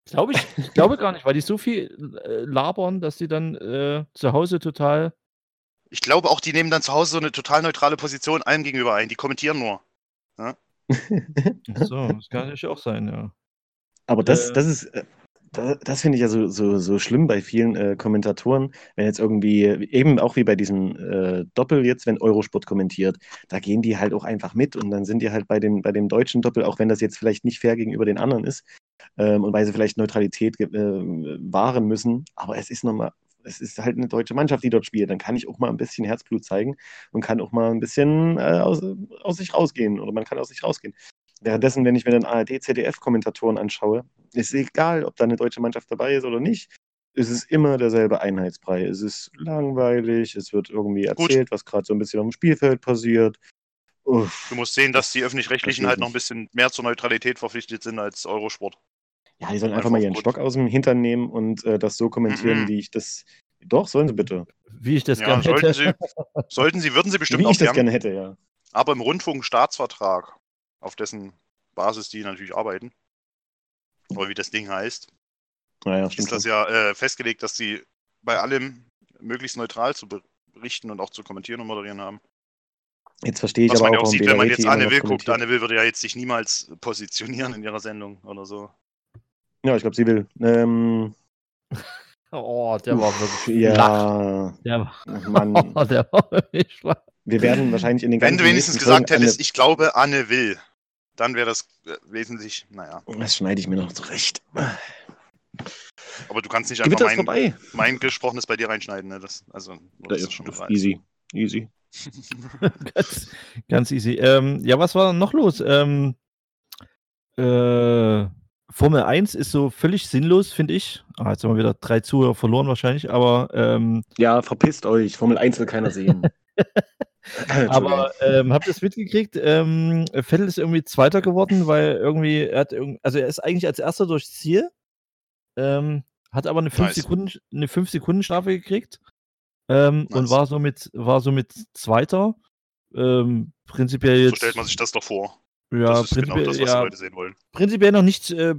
Glaube ich, ich glaube gar nicht, weil die so viel äh, labern, dass die dann äh, zu Hause total. Ich glaube auch, die nehmen dann zu Hause so eine total neutrale Position allem gegenüber ein. Die kommentieren nur. Ach So, das kann natürlich auch sein, ja. Aber das, Äh, das ist, äh, da- das finde ich ja so, so, so schlimm bei vielen äh, Kommentatoren, wenn jetzt irgendwie, eben auch wie bei diesem äh, Doppel jetzt, wenn Eurosport kommentiert, da gehen die halt auch einfach mit und dann sind die halt bei dem, bei dem deutschen Doppel, auch wenn das jetzt vielleicht nicht fair gegenüber den anderen ist ähm, und weil sie vielleicht Neutralität äh, wahren müssen, aber es ist nochmal, es ist halt eine deutsche Mannschaft, die dort spielt, dann kann ich auch mal ein bisschen Herzblut zeigen und kann auch mal ein bisschen äh, aus, aus sich rausgehen oder man kann aus sich rausgehen. Währenddessen, wenn ich mir dann ARD, ZDF-Kommentatoren anschaue, ist egal, ob da eine deutsche Mannschaft dabei ist oder nicht. Es ist immer derselbe Einheitsbrei. Es ist langweilig, es wird irgendwie Gut. erzählt, was gerade so ein bisschen auf dem Spielfeld passiert. Uff. Du musst sehen, dass die Öffentlich-Rechtlichen halt noch ein bisschen mehr zur Neutralität verpflichtet sind als Eurosport. Ja, die sollen einfach Einfach mal ihren gut. Stock aus dem Hintern nehmen und äh, das so kommentieren, Mhm. wie ich das. Doch, sollen sie bitte. Wie ich das Ja, gerne sollten hätte. sie, sollten sie, würden sie bestimmt wie auch ich das gern, gerne hätte, ja. aber im Rundfunkstaatsvertrag, auf dessen Basis die natürlich arbeiten, oder wie das Ding heißt, Naja, ist das schon. ja äh, festgelegt, dass sie bei allem möglichst neutral zu berichten und auch zu kommentieren und moderieren haben. Jetzt verstehe ich Was aber man ja auch, auch warum sieht, wenn man jetzt Anne Will guckt. Anne Will würde ja jetzt sich niemals positionieren in ihrer Sendung oder so. Ja, ich glaube, sie will. Ähm, Oh, der war wirklich flach. ja, Der war, Mann. der war wirklich flach. Wir werden wahrscheinlich in den Wenn du wenigstens gesagt Folgen hättest, eine- ich glaube, Anne will, dann wäre das äh, wesentlich, naja. Das schneide ich mir noch zurecht. Aber du kannst nicht Gewitter einfach mein, vorbei. mein Gesprochenes bei dir reinschneiden, ne? Das, also, das ist schon gefallen. Easy. Easy. ganz, ganz easy. Ähm, ja, was war noch los? Ähm, äh, Formel 1 ist so völlig sinnlos, finde ich. Ah, jetzt haben wir wieder drei Zuhörer verloren wahrscheinlich, aber, ähm, Ja, verpisst euch. Formel 1 will keiner sehen. aber ähm, habt ihr es mitgekriegt? Ähm, Vettel ist irgendwie Zweiter geworden, weil irgendwie, er hat irgend, also er ist eigentlich als Erster durchs Ziel, ähm, hat aber eine 5 Nice. Sekunden, eine 5 Sekunden Strafe gekriegt ähm, und Nice. war somit, war somit Zweiter. Ähm, prinzipiell jetzt. So stellt man sich das doch vor. Ja, das ist genau prinzipiell- das, was ja, die Leute sehen wollen. prinzipiell noch nichts äh,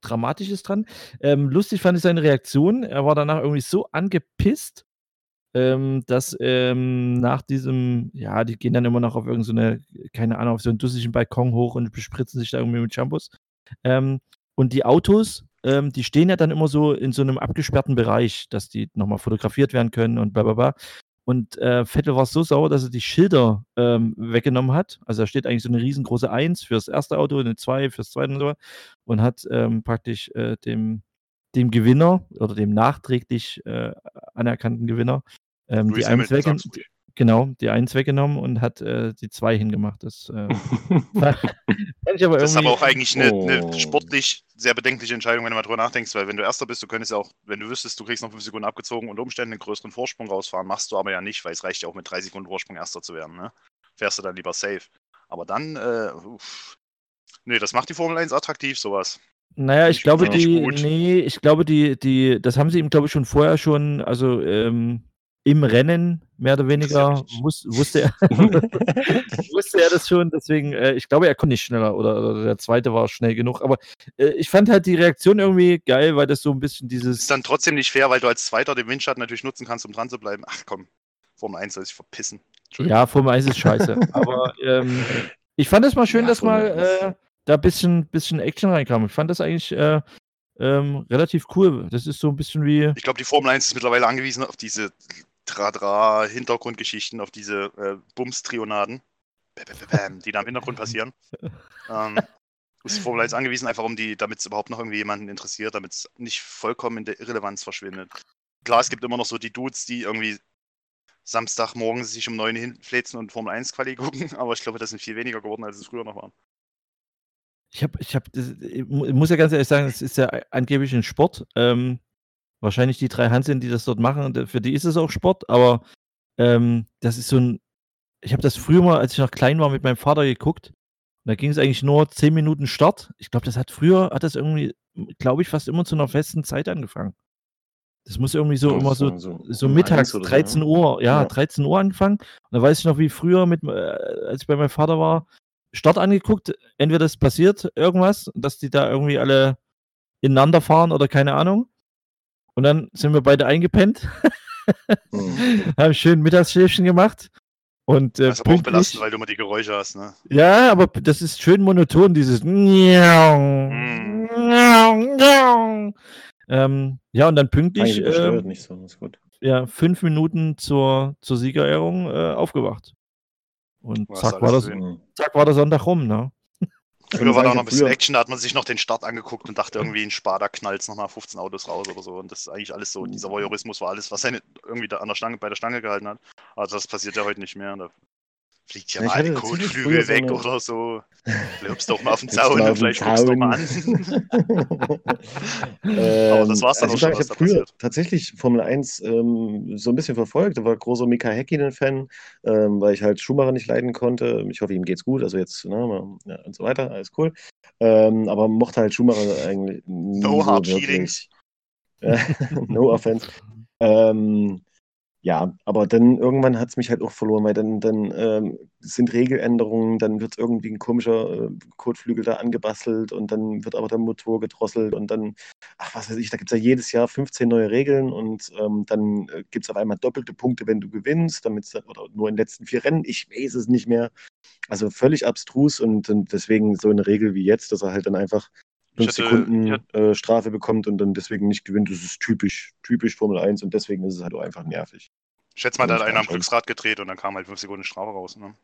Dramatisches dran. Ähm, lustig fand ich seine Reaktion. Er war danach irgendwie so angepisst, ähm, dass ähm, nach diesem, ja, die gehen dann immer noch auf irgendeine, keine Ahnung, auf so einen dusseligen Balkon hoch und bespritzen sich da irgendwie mit Shampoos. Ähm, und die Autos, ähm, die stehen ja dann immer so in so einem abgesperrten Bereich, dass die nochmal fotografiert werden können und bla bla bla. Und äh, Vettel war so sauer, dass er die Schilder ähm, weggenommen hat. Also da steht eigentlich so eine riesengroße 1 fürs erste Auto, eine 2 fürs zweite und so. Und hat ähm, praktisch äh, dem, dem Gewinner oder dem nachträglich äh, anerkannten Gewinner ähm, die Lewis 1 Hamilton, weggenommen. Genau, die 1 weggenommen und hat äh, die 2 hingemacht. Das, äh, fand ich aber Das ist aber auch eigentlich eine, Oh. eine sportlich sehr bedenkliche Entscheidung, wenn du mal drüber nachdenkst, weil wenn du Erster bist, du könntest ja auch, wenn du wüsstest, du kriegst noch 5 Sekunden abgezogen unter Umständen einen größeren Vorsprung rausfahren, machst du aber ja nicht, weil es reicht ja auch mit 3 Sekunden Vorsprung Erster zu werden. Ne? Fährst du dann lieber safe. Aber dann, äh, uff. nee, das macht die Formel 1 attraktiv, sowas. Naja, ich Ich glaube, die, nee, ich glaube, die, die, das haben sie ihm, glaube ich, schon vorher schon, also ähm, im Rennen mehr oder weniger muss, wusste er, wusste er das schon, deswegen, äh, ich glaube, er konnte nicht schneller oder, oder der zweite war schnell genug, aber äh, ich fand halt die Reaktion irgendwie geil, weil das so ein bisschen dieses, Ist dann trotzdem nicht fair, weil du als Zweiter den Windschatten natürlich nutzen kannst, um dran zu bleiben. Ach komm, Formel 1 soll sich verpissen. Ja, Formel 1 ist scheiße, aber ähm, ich fand es mal schön, Ja, dass mal Formel 1. äh, da ein bisschen, bisschen Action reinkam. Ich fand das eigentlich äh, ähm, relativ cool. Das ist so ein bisschen wie, Ich glaube, die Formel 1 ist mittlerweile angewiesen auf diese Tra-Dra-Hintergrundgeschichten, auf diese äh, Bums-Trionaden, die da im Hintergrund passieren. ähm, ist Formel 1 angewiesen, einfach um die, damit es überhaupt noch irgendwie jemanden interessiert, damit es nicht vollkommen in der Irrelevanz verschwindet. Klar, es gibt immer noch so die Dudes, die irgendwie Samstagmorgen sich um 9 hinfläzen und Formel 1 Quali gucken, aber ich glaube, das sind viel weniger geworden, als es früher noch waren. Ich habe, ich habe, ich mu- muss ja ganz ehrlich sagen, es ist ja angeblich ein Sport. Ähm, wahrscheinlich die drei Hanseln, die das dort machen, d- für die ist es auch Sport, aber ähm, das ist so ein. Ich habe das früher mal, als ich noch klein war, mit meinem Vater geguckt. Da ging es eigentlich nur 10 Minuten Start. Ich glaube, das hat früher, hat das irgendwie, glaube ich, fast immer zu einer festen Zeit angefangen. Das muss irgendwie so Ja, immer so, so- so um mittags, eins oder so, 13 ne? Uhr, ja, Ja. 13 Uhr angefangen. Und da weiß ich noch, wie früher, mit, äh, als ich bei meinem Vater war, Start angeguckt, entweder es passiert irgendwas, dass die da irgendwie alle ineinander fahren oder keine Ahnung. Und dann sind wir beide eingepennt, Hm. haben schön Mittagsschläfchen gemacht. Und äh, Das ist aber auch belastend, weil du immer die Geräusche hast, ne? ja, aber das ist schön monoton, dieses Mm. ähm, ja, und dann pünktlich übersteuert ähm, nicht so, ist gut. ja, fünf Minuten zur, zur Siegerehrung äh, aufgewacht. Und zack war, das, gesehen. Hm. zack war der Sonntag rum, ne? Früher war da noch ein bisschen Früher- Action, da hat man sich noch den Start angeguckt und dachte irgendwie, ein Spada knallt nochmal 15 Autos raus oder so. Und das ist eigentlich alles so, dieser Voyeurismus war alles, was er irgendwie da an der Stange, bei der Stange gehalten hat. Also das passiert ja heute nicht mehr. Da fliegt ja mal tatsächlich Kotflügel früher so weg eine- oder so. Flippst doch mal auf den Zaun und vielleicht guckst du doch mal an. Aber das war's dann auch schon, ich habe früher tatsächlich Formel 1 ähm, so ein bisschen verfolgt. Da war großer Mika Häkkinen-Fan, ähm, weil ich halt Schumacher nicht leiden konnte. Ich hoffe, ihm geht's gut. Also jetzt, ne, ja, und so weiter, alles cool. Ähm, aber mochte halt Schumacher eigentlich nie No so hard wirklich. feelings. No offense. Ähm, ja, aber dann irgendwann hat es mich halt auch verloren, weil dann, dann ähm, sind Regeländerungen, dann wird irgendwie ein komischer äh, Kotflügel da angebastelt und dann wird aber der Motor gedrosselt und dann, ach was weiß ich, da gibt es ja jedes Jahr 15 neue Regeln und ähm, dann äh, gibt es auf einmal doppelte Punkte, wenn du gewinnst, damit oder nur in den letzten vier Rennen, ich weiß es nicht mehr. Also völlig abstrus und, und deswegen so eine Regel wie jetzt, dass er halt dann einfach fünf hatte- Sekunden hatte- äh, Strafe bekommt und dann deswegen nicht gewinnt. Das ist typisch, typisch Formel 1 und deswegen ist es halt auch einfach nervig. Ich schätze mal, da hat einer am. Glücksrad gedreht und dann kam halt 5 Sekunden Strafe raus. Ne?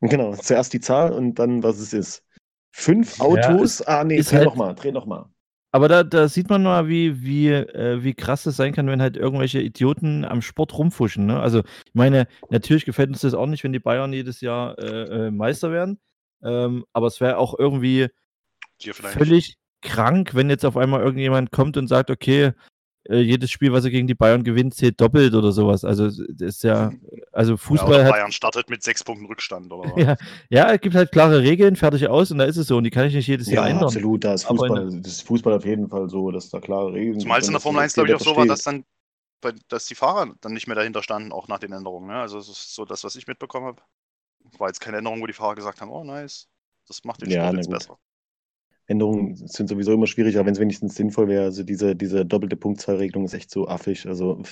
Genau, zuerst die Zahl und dann, was es ist. Fünf Ja, Autos, ah nee, dreh halt- noch mal, dreh noch mal. Aber da, da sieht man mal, wie, wie, äh, wie krass das sein kann, wenn halt irgendwelche Idioten am Sport rumfuschen. Ne? Also, ich meine, natürlich gefällt uns das auch nicht, wenn die Bayern jedes Jahr äh, äh, Meister werden. Ähm, aber es wäre auch irgendwie Dir vielleicht. völlig krank, wenn jetzt auf einmal irgendjemand kommt und sagt, okay, äh, jedes Spiel, was er gegen die Bayern gewinnt, zählt doppelt oder sowas. Also, das ist ja, also Ja, Fußball oder hat. Bayern startet mit 6 Punkten Rückstand. Oder was. Ja, ja, es gibt halt klare Regeln, fertig aus und da ist es so und die kann ich nicht jedes Ja, Jahr ändern. absolut, da ist Aber in Fußball, das ist Fußball auf jeden Fall so, dass da klare Regeln Zumal es in der sind, Formel dass 1, glaube ich, auch so war, dass dann bei- dass die Fahrer dann nicht mehr dahinter standen, auch nach den Änderungen. Ne? Also das ist so das, was ich mitbekommen habe. War jetzt keine Änderung, wo die Fahrer gesagt haben, oh nice, das macht den Ja, Sport na jetzt gut. besser. Änderungen sind sowieso immer schwierig, aber wenn es wenigstens sinnvoll wäre, also diese, diese doppelte Punktzahlregelung ist echt so affig. Also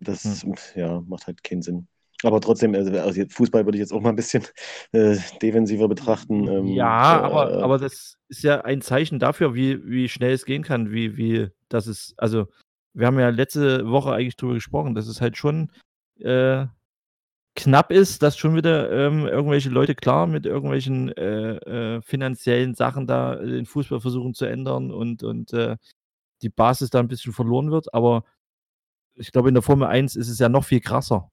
das Hm. ja, macht halt keinen Sinn. Aber trotzdem, also, also Fußball würde ich jetzt auch mal ein bisschen äh, defensiver betrachten. Ähm, Ja, äh, aber, aber das ist ja ein Zeichen dafür, wie, wie schnell es gehen kann, wie, wie das ist, also wir haben ja letzte Woche eigentlich drüber gesprochen, dass es halt schon äh, knapp ist, dass schon wieder ähm, irgendwelche Leute klar mit irgendwelchen äh, äh, finanziellen Sachen da den Fußball versuchen zu ändern und, und äh, die Basis da ein bisschen verloren wird, aber ich glaube, in der Formel 1 ist es ja noch viel krasser.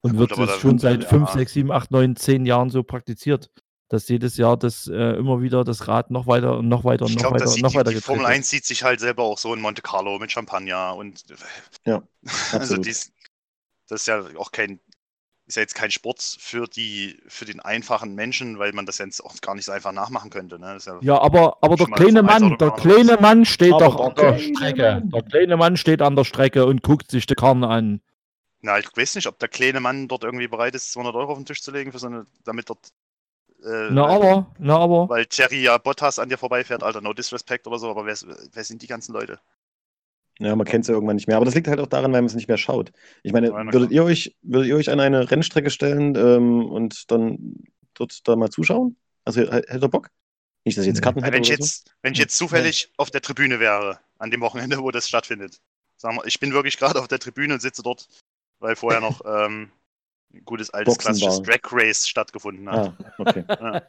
Und Ja, wird gut, da schon seit dann, 5, ja. 6, 7, 8, 9, 10 Jahren so praktiziert, dass jedes Jahr das äh, immer wieder das Rad noch weiter und noch weiter und Ich noch glaube, weiter und die, noch die, weiter die Formel wird. 1 sieht sich halt selber auch so in Monte Carlo mit Champagner und Ja, also dies, das ist ja auch kein, ist ja jetzt kein Sport für die, für den einfachen Menschen, weil man das jetzt auch gar nicht so einfach nachmachen könnte. Ne? Ja, Ja, aber, aber der kleine Mann, der kleine Mann steht Aber doch an der Strecke. Mann. Der kleine Mann steht an der Strecke und guckt sich die Karten an. Na, ich weiß nicht, ob der kleine Mann dort irgendwie bereit ist, 200 Euro auf den Tisch zu legen, für so eine, damit dort. Äh, Na aber, na aber. weil Jerry ja Bottas an dir vorbeifährt, Alter, no disrespect oder so, aber wer, wer sind die ganzen Leute? Ja, man kennt es ja irgendwann nicht mehr. Aber das liegt halt auch daran, weil man es nicht mehr schaut. Ich meine, Ja, würdet ihr euch, würdet ihr euch an eine Rennstrecke stellen ähm, und dann dort da mal zuschauen? Also h- hättet ihr Bock? Nicht, dass ich jetzt Nee. Karten Ja, hätte wenn ich oder so? jetzt, wenn ich jetzt zufällig auf der Tribüne wäre, an dem Wochenende, wo das stattfindet. Sagen wir, ich bin wirklich gerade auf der Tribüne und sitze dort, weil vorher noch ähm, ein gutes altes Boxen klassisches. Drag Race stattgefunden hat. Ah, okay.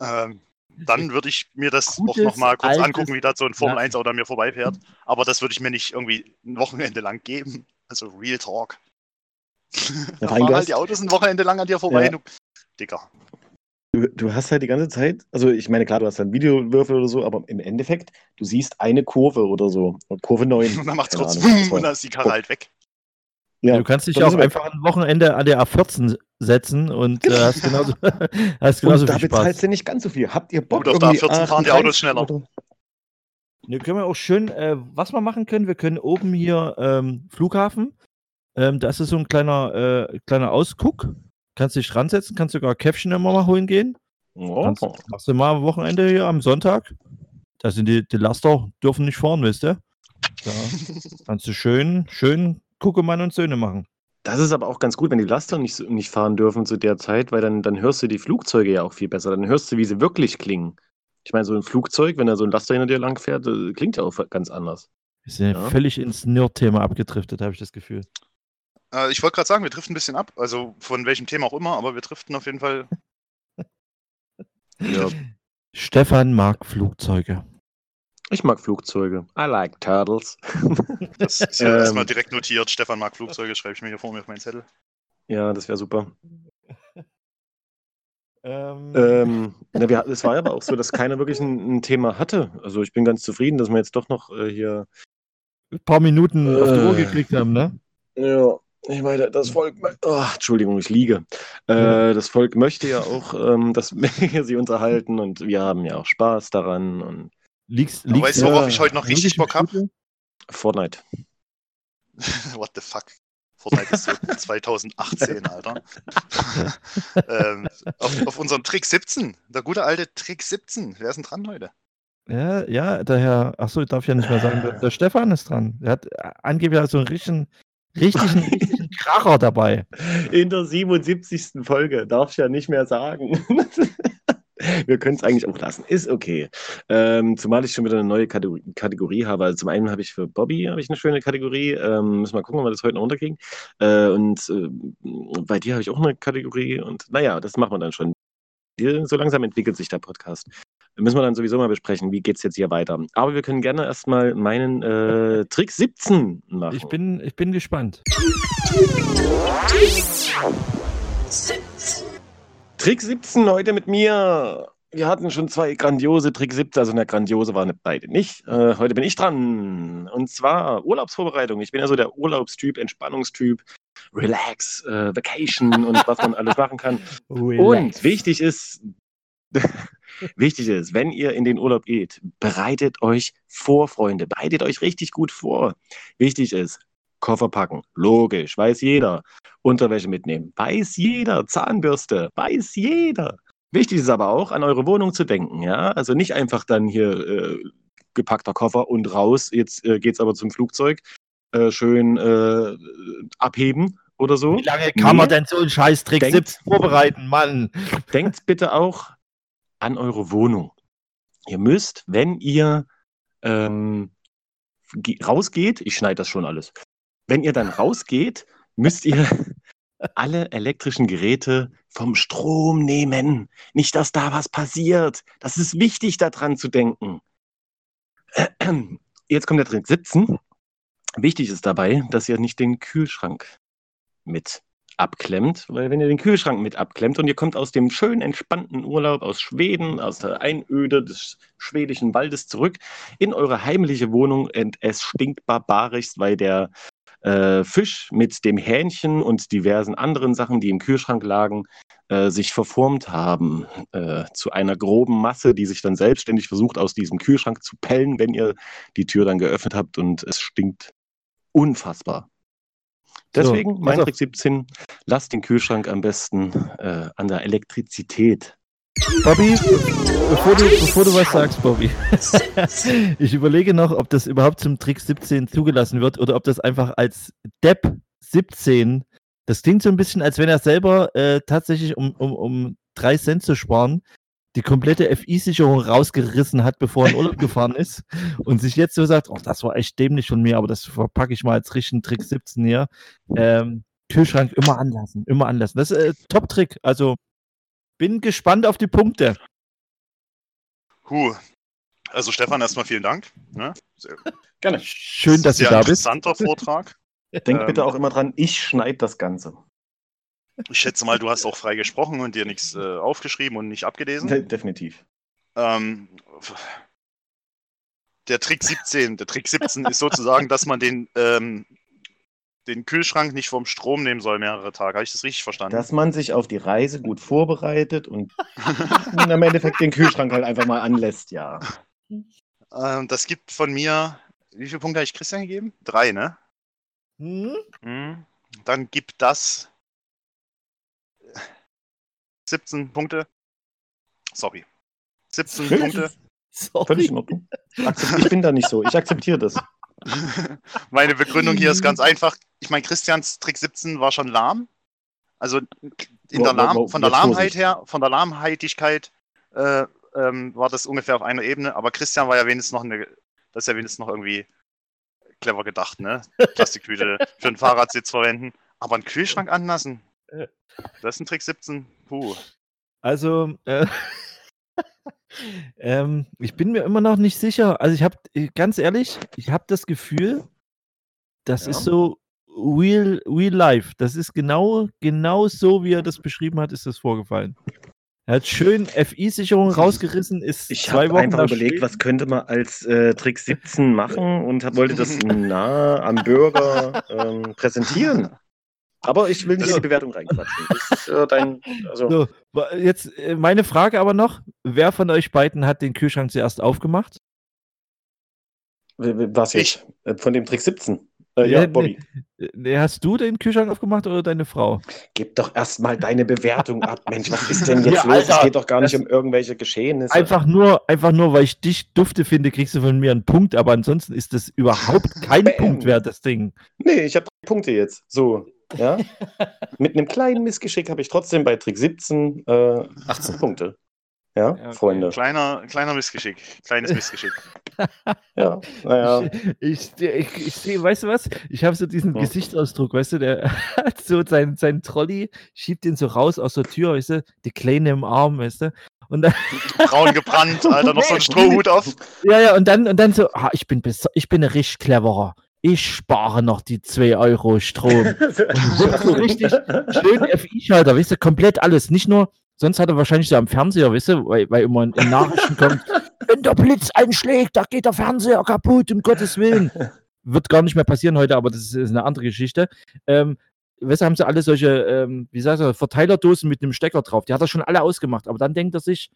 Ähm, dann würde ich mir das Gutes, auch nochmal kurz altes- angucken, wie da so ein Formel Ja. 1 Auto an mir vorbeifährt. Aber das würde ich mir nicht irgendwie ein Wochenende lang geben. Also Real Talk. da fahren halt die Autos ein Wochenende lang an dir vorbei. Ja. Du, Dicker. Du, du hast halt die ganze Zeit, also ich meine, klar, du hast dann Videowürfel oder so, aber im Endeffekt, du siehst eine Kurve oder so. Kurve 9. Und dann macht's Keine kurz Ahnung, und dann ist die Karre halt weg. Ja, du kannst dich auch einfach ein Wochenende an der A14 setzen und äh, hast genauso, hast genauso Und da viel bezahlst Spaß. du nicht ganz so viel. Habt ihr Bock Gut, auf der irgendwie A14 fahren die Autos 38 schneller. oder- Ne, können wir auch schön, äh, was wir machen können, wir können oben hier ähm, Flughafen, ähm, das ist so ein kleiner, äh, kleiner Ausguck. Kannst dich ransetzen, kannst sogar Käffchen immer mal holen gehen. Oh. Kannst, machst du mal am Wochenende hier am Sonntag. Da sind die, die Laster, dürfen nicht fahren, wisst ihr? Da kannst du schön, schön Kuckemann und Söhne machen. Das ist aber auch ganz gut, wenn die Laster nicht, nicht fahren dürfen zu der Zeit, weil dann, dann hörst du die Flugzeuge ja auch viel besser. Dann hörst du, wie sie wirklich klingen. Ich meine, so ein Flugzeug, wenn da so ein Laster hinter dir lang fährt, äh, klingt ja auch ganz anders. Wir sind ja Ja. völlig ins Nerd-Thema abgedriftet, habe ich das Gefühl. Äh, ich wollte gerade sagen, wir driften ein bisschen ab. Also von welchem Thema auch immer, aber wir driften auf jeden Fall. Ja. Stefan mag Flugzeuge. Ich mag Flugzeuge. I like turtles. Das ist ja Ähm. erstmal direkt notiert. Stefan mag Flugzeuge, schreibe ich mir hier vor mir auf meinen Zettel. ja, das wäre super. Ähm, Ähm, na, wir, es war aber auch so, dass keiner wirklich ein, ein Thema hatte. Also ich bin ganz zufrieden, dass wir jetzt doch noch äh, hier. ein paar Minuten auf die Uhr Äh. gekriegt haben, ne? Ja, ich meine, das Volk. Oh, Entschuldigung, ich liege. Äh, das Volk möchte ja auch, ähm, dass wir sie unterhalten und wir haben ja auch Spaß daran und Aber liegst weißt du, ja worauf ich heute noch richtig Bock habe? Fortnite. What the fuck? Fortnite ist so 2018, Alter. ähm, auf, auf unseren Trick 17. Der gute alte Trick 17. Wer ist denn dran heute? Ja, ja, der Herr, achso, ich darf ja nicht mehr sagen, der, der Stefan ist dran. Der hat äh, angeblich so einen richtigen, richtigen, richtigen Kracher dabei. In der 77. Folge darf ich ja nicht mehr sagen. Wir können es eigentlich auch lassen. Ist okay. Ähm, zumal ich schon wieder eine neue Kategorie, Kategorie habe. Also zum einen habe ich für Bobby habe ich eine schöne Kategorie. Ähm, müssen wir mal gucken, ob wir das heute noch unterkriegen. Äh, und äh, bei dir habe ich auch eine Kategorie. Und naja, das machen wir dann schon. So langsam entwickelt sich der Podcast. Müssen wir dann sowieso mal besprechen, wie geht es jetzt hier weiter. Aber wir können gerne erstmal meinen äh, Trick 17 machen. Ich bin, ich bin gespannt. Trick 17 heute mit mir. Wir hatten schon zwei grandiose Trick 17, also eine grandiose waren beide nicht. Äh, heute bin ich dran. Und zwar Urlaubsvorbereitung. Ich bin ja so der Urlaubstyp, Entspannungstyp, Relax, äh, Vacation und was man alles machen kann. Und wichtig ist, wichtig ist, wenn ihr in den Urlaub geht, bereitet euch vor, Freunde. Bereitet euch richtig gut vor. Wichtig ist, Koffer packen. Logisch, weiß jeder. Unterwäsche mitnehmen. Weiß jeder. Zahnbürste. Weiß jeder. Wichtig ist aber auch, an eure Wohnung zu denken. Ja, also nicht einfach dann hier äh, gepackter Koffer und raus. Jetzt äh, geht's aber zum Flugzeug. Äh, schön äh, abheben oder so. Wie lange kann man Nee. denn so einen Scheißtrick Denkt- 17 vorbereiten, Mann? denkt bitte auch an eure Wohnung. Ihr müsst, wenn ihr ähm, ge- rausgeht, ich schneide das schon alles, wenn ihr dann rausgeht, müsst ihr alle elektrischen Geräte vom Strom nehmen. Nicht, dass da was passiert. Das ist wichtig, daran zu denken. Jetzt kommt der Trick 17. Wichtig ist dabei, dass ihr nicht den Kühlschrank mit abklemmt, weil wenn ihr den Kühlschrank mit abklemmt und ihr kommt aus dem schönen, entspannten Urlaub aus Schweden, aus der Einöde des schwedischen Waldes zurück in eure heimliche Wohnung und es stinkt barbarischst, weil der äh, Fisch mit dem Hähnchen und diversen anderen Sachen, die im Kühlschrank lagen, äh, sich verformt haben äh, zu einer groben Masse, die sich dann selbstständig versucht, aus diesem Kühlschrank zu pellen, wenn ihr die Tür dann geöffnet habt und es stinkt unfassbar. Deswegen, pass mein. Trick 17, lasst den Kühlschrank am besten äh, an der Elektrizität. Bobby, bevor du, bevor du was sagst, Bobby, ich überlege noch, ob das überhaupt zum Trick 17 zugelassen wird oder ob das einfach als Depp 17, das klingt so ein bisschen, als wenn er selber äh, tatsächlich, um, um, um Cent zu sparen, die komplette FI-Sicherung rausgerissen hat, bevor er in Urlaub gefahren ist und sich jetzt so sagt, oh, das war echt dämlich von mir, aber das verpacke ich mal als richtigen Trick 17 hier. Ähm, Kühlschrank immer anlassen, immer anlassen. Das ist äh, Top-Trick. Also bin gespannt auf die Punkte. Huh. Also Stefan, erstmal vielen Dank. Ne? Sehr, Gerne. Schön, dass du da bist. interessanter Vortrag. Denkt Ähm, bitte auch immer dran, ich schneide das Ganze. Ich schätze mal, du hast auch frei gesprochen und dir nichts äh, aufgeschrieben und nicht abgelesen. De definitiv. Ähm, der Trick 17, der Trick 17 ist sozusagen, dass man den, ähm, den Kühlschrank nicht vom Strom nehmen soll mehrere Tage. Habe ich das richtig verstanden? Dass man sich auf die Reise gut vorbereitet und im Endeffekt den Kühlschrank halt einfach mal anlässt, ja. Ähm, das gibt von mir, wie viele Punkte habe ich Christian gegeben? Drei, ne? Hm? Mhm. Dann gibt das 17 Punkte. Sorry. 17 Punkte. Völlig in Ordnung. Ich bin da nicht so. Ich akzeptiere das. Meine Begründung hier ist ganz einfach. Ich meine, Christians Trick 17 war schon lahm. Also in der lahm, von der Lahmheit her, von der Lahmheitigkeit äh, ähm, war das ungefähr auf einer Ebene. Aber Christian war ja wenigstens noch eine, das ist ja wenigstens noch irgendwie clever gedacht, ne? Plastiktüte für einen Fahrradsitz verwenden. Aber einen Kühlschrank anlassen. Das ist ein Trick 17. Puh. Also, äh, ähm, ich bin mir immer noch nicht sicher. Also, ich habe, ganz ehrlich, ich habe das Gefühl, das Ja. ist so real, real life. Das ist genau, genau so, wie er das beschrieben hat, ist das vorgefallen. Er hat schön FI-Sicherung rausgerissen, ist Ich zwei habe Wochen einfach überlegt, was könnte man als äh, Trick 17 machen und hab, wollte das nah am Bürger ähm, präsentieren. Aber ich will nicht in die Bewertung reinquatschen. Das ist äh, dein. Also, So, jetzt äh, meine Frage aber noch: Wer von euch beiden hat den Kühlschrank zuerst aufgemacht? was jetzt? Äh, Von dem Trick 17. Äh, ja, Bobby. nee. Hast du den Kühlschrank aufgemacht oder deine Frau? Gib doch erstmal deine Bewertung ab, Mensch. Was ist denn jetzt Ja, los? Es Alter, geht doch gar nicht um irgendwelche Geschehnisse. Einfach nur, einfach nur, weil ich dich dufte finde, kriegst du von mir einen Punkt, aber ansonsten ist das überhaupt kein. Punkt wert, das Ding. Nee, ich habe drei Punkte jetzt. So, ja. Mit einem kleinen Missgeschick habe ich trotzdem bei Trick 17 äh, 18 Punkte. Ja, okay. Freunde. Kleiner, kleiner Missgeschick. Kleines Missgeschick. Ja, naja. Ich, ich, ich, ich sehe, weißt du was? Ich habe so diesen Ja. Gesichtsausdruck, weißt du, der hat so seinen, seinen Trolley, schiebt den so raus aus der Tür, weißt du, die Kleine im Arm, weißt du. Und dann, Braun gebrannt, Alter, noch so ein Strohhut auf. ja, ja, und dann, und dann so, ah, ich bin ich bin ein richtig cleverer. Ich spare noch die 2 Euro Strom. so richtig schön FI-Schalter, weißt du, komplett alles. Nicht nur, sonst hat er wahrscheinlich so am Fernseher, weißt du, weil, weil immer in, Nachrichten kommt, wenn der Blitz einschlägt, da geht der Fernseher kaputt, um Gottes Willen. Wird gar nicht mehr passieren heute, aber das ist, ist eine andere Geschichte. Ähm, weißt du, haben sie alle solche, ähm, wie sagst du, Verteilerdosen mit einem Stecker drauf. Die hat er schon alle ausgemacht, aber dann denkt er sich,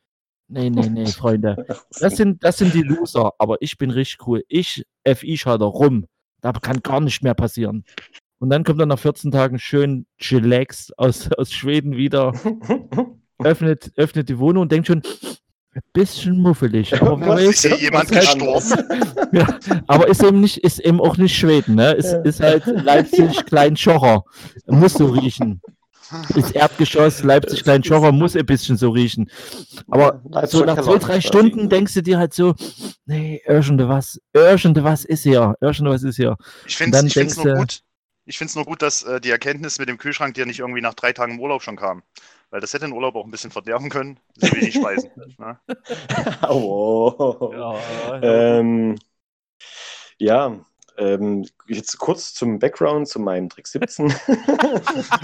nee, nee, nee, Freunde, das sind, das sind die Loser, aber ich bin richtig cool. Ich FI-Schalter rum. Da kann gar nicht mehr passieren. Und dann kommt er nach 14 Tagen schön chillaxed aus, aus Schweden wieder, öffnet, öffnet die Wohnung und denkt schon, ein bisschen muffelig. Aber, Was Ist hier jemand Was gestorben? ja, aber ist eben nicht, ist eben auch nicht Schweden, ne? Ist, Ja. ist halt Leipzig Klein-Schocher. Muss so riechen. Ist Erdgeschoss, Leipzig Klein-Schocher, muss ein bisschen so riechen. Aber so nach zwei, drei Stunden denkst du dir halt so, nee, irgende was, irgende was ist hier, irgende was ist hier. Ich finde dann es nur gut. Ich finde es nur gut, dass äh, die Erkenntnis mit dem Kühlschrank dir nicht irgendwie nach drei Tagen im Urlaub schon kam. Weil das hätte den Urlaub auch ein bisschen verderben können. So wenig Speisen. ne? oh. Ähm, ja, Ähm, jetzt kurz zum Background zu meinem Trick 17.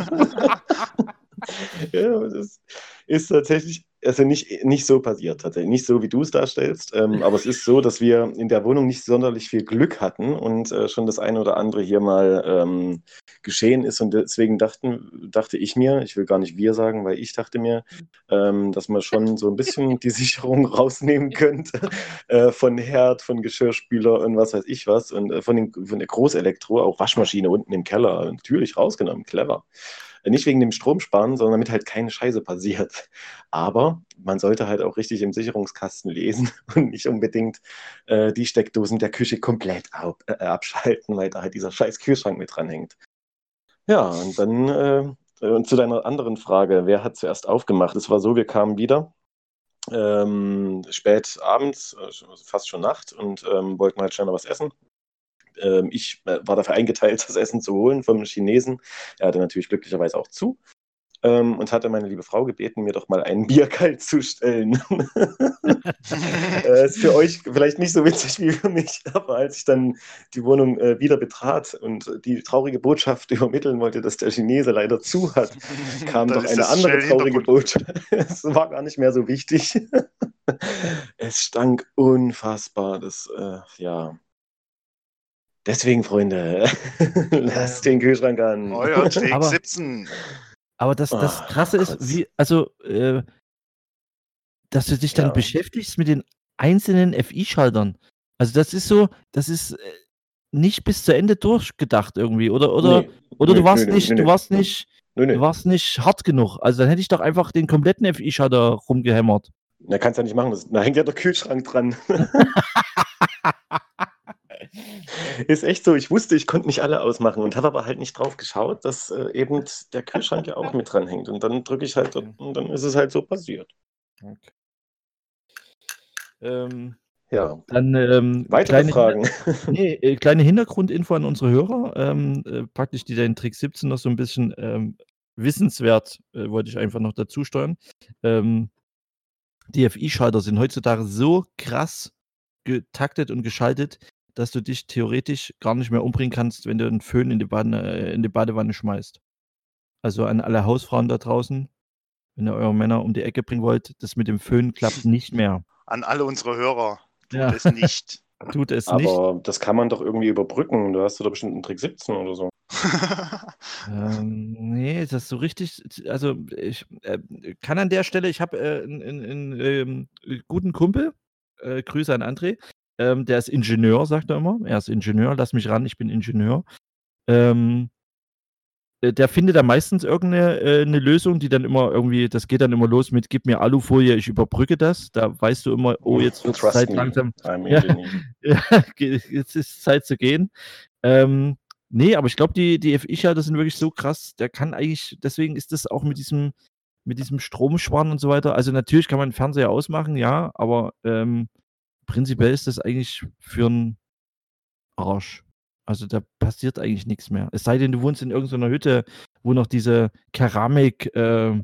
ja, das ist tatsächlich also nicht, nicht so passiert, tatsächlich. Nicht so, wie du es darstellst. Ähm, aber es ist so, dass wir in der Wohnung nicht sonderlich viel Glück hatten und äh, schon das eine oder andere hier mal ähm, geschehen ist. Und deswegen dachten, dachte ich mir, ich will gar nicht wir sagen, weil ich dachte mir, ähm, dass man schon so ein bisschen die Sicherung rausnehmen könnte äh, von Herd, von Geschirrspüler und was weiß ich was. Und äh, von, den, von der Großelektro, auch Waschmaschine unten im Keller, natürlich rausgenommen, clever. Nicht wegen dem Stromsparen, sondern damit halt keine Scheiße passiert. Aber man sollte halt auch richtig im Sicherungskasten lesen und nicht unbedingt äh, die Steckdosen der Küche komplett ab, äh, abschalten, weil da halt dieser scheiß Kühlschrank mit dran hängt. Ja, und dann äh, und zu deiner anderen Frage, wer hat zuerst aufgemacht? Es war so, wir kamen wieder ähm, spät abends, also fast schon Nacht und ähm, wollten halt schnell was essen. Ähm, ich äh, war dafür eingeteilt, das Essen zu holen vom Chinesen. Er hatte natürlich glücklicherweise auch zu ähm, und hatte meine liebe Frau gebeten, mir doch mal einen Bierkalt zu stellen. äh, ist für euch vielleicht nicht so witzig wie für mich, aber als ich dann die Wohnung äh, wieder betrat und die traurige Botschaft übermitteln wollte, dass der Chinese leider zu hat, kam doch eine andere traurige Botschaft. es war gar nicht mehr so wichtig. es stank unfassbar. Das, äh, ja, Deswegen, Freunde, lasst den Kühlschrank an. Euer Trick Aber- 17. Aber das, das Ach, Krasse ist, krass. wie, also, äh, dass du dich dann Ja. beschäftigst mit den einzelnen FI-Schaltern. Also das ist so, das ist äh, nicht bis zu Ende durchgedacht irgendwie. Oder, oder, Nee, oder nee, du warst nee, nicht, nee, du nee. warst nicht, Nö, nö. du warst nicht hart genug. Also dann hätte ich doch einfach den kompletten FI-Schalter rumgehämmert. Na, kannst ja nicht machen, das, da hängt ja der Kühlschrank dran. Ist echt so, ich wusste, ich konnte nicht alle ausmachen und habe aber halt nicht drauf geschaut, dass äh, eben der Kühlschrank ja auch mit dran hängt. Und dann drücke ich halt Okay. und dann ist es halt so passiert. Ähm, Ja. dann ähm, Weitere Fragen. Nee, äh, kleine Hintergrundinfo an unsere Hörer, ähm, äh, praktisch, die den Trick 17 noch so ein bisschen ähm, wissenswert, äh, wollte ich einfach noch dazu steuern. Ähm, die FI-Schalter sind heutzutage so krass getaktet und geschaltet, dass du dich theoretisch gar nicht mehr umbringen kannst, wenn du einen Föhn in die, Bade, äh, in die Badewanne schmeißt. Also an alle Hausfrauen da draußen, wenn ihr eure Männer um die Ecke bringen wollt, das mit dem Föhn klappt nicht mehr. An alle unsere Hörer. Tut Ja. es nicht. Tut es nicht. Aber das kann man doch irgendwie überbrücken. Du hast doch bestimmt einen Trick 17 oder so. Ähm, nee, das ist so richtig. Also, ich äh, kann an der Stelle, ich habe äh, einen, einen, einen ähm, guten Kumpel, äh, Grüße an André, ähm, der ist Ingenieur, sagt er immer. Er ist Ingenieur, lass mich ran, ich bin Ingenieur. Ähm, äh, der findet da meistens irgendeine äh, eine Lösung, die dann immer irgendwie, das geht dann immer los mit, gib mir Alufolie, ich überbrücke das. Da weißt du immer, oh, jetzt wird Zeit me, langsam. Ja. Ja, jetzt ist Zeit zu gehen. Ähm, nee, aber ich glaube, die, die FI-Schalter sind wirklich so krass. Der kann eigentlich, deswegen ist das auch mit diesem, mit diesem Stromsparen und so weiter. Also natürlich kann man den Fernseher ausmachen, ja, aber ähm, prinzipiell ist das eigentlich für einen Arsch. Also da passiert eigentlich nichts mehr. Es sei denn, du wohnst in irgendeiner Hütte, wo noch diese Keramik äh,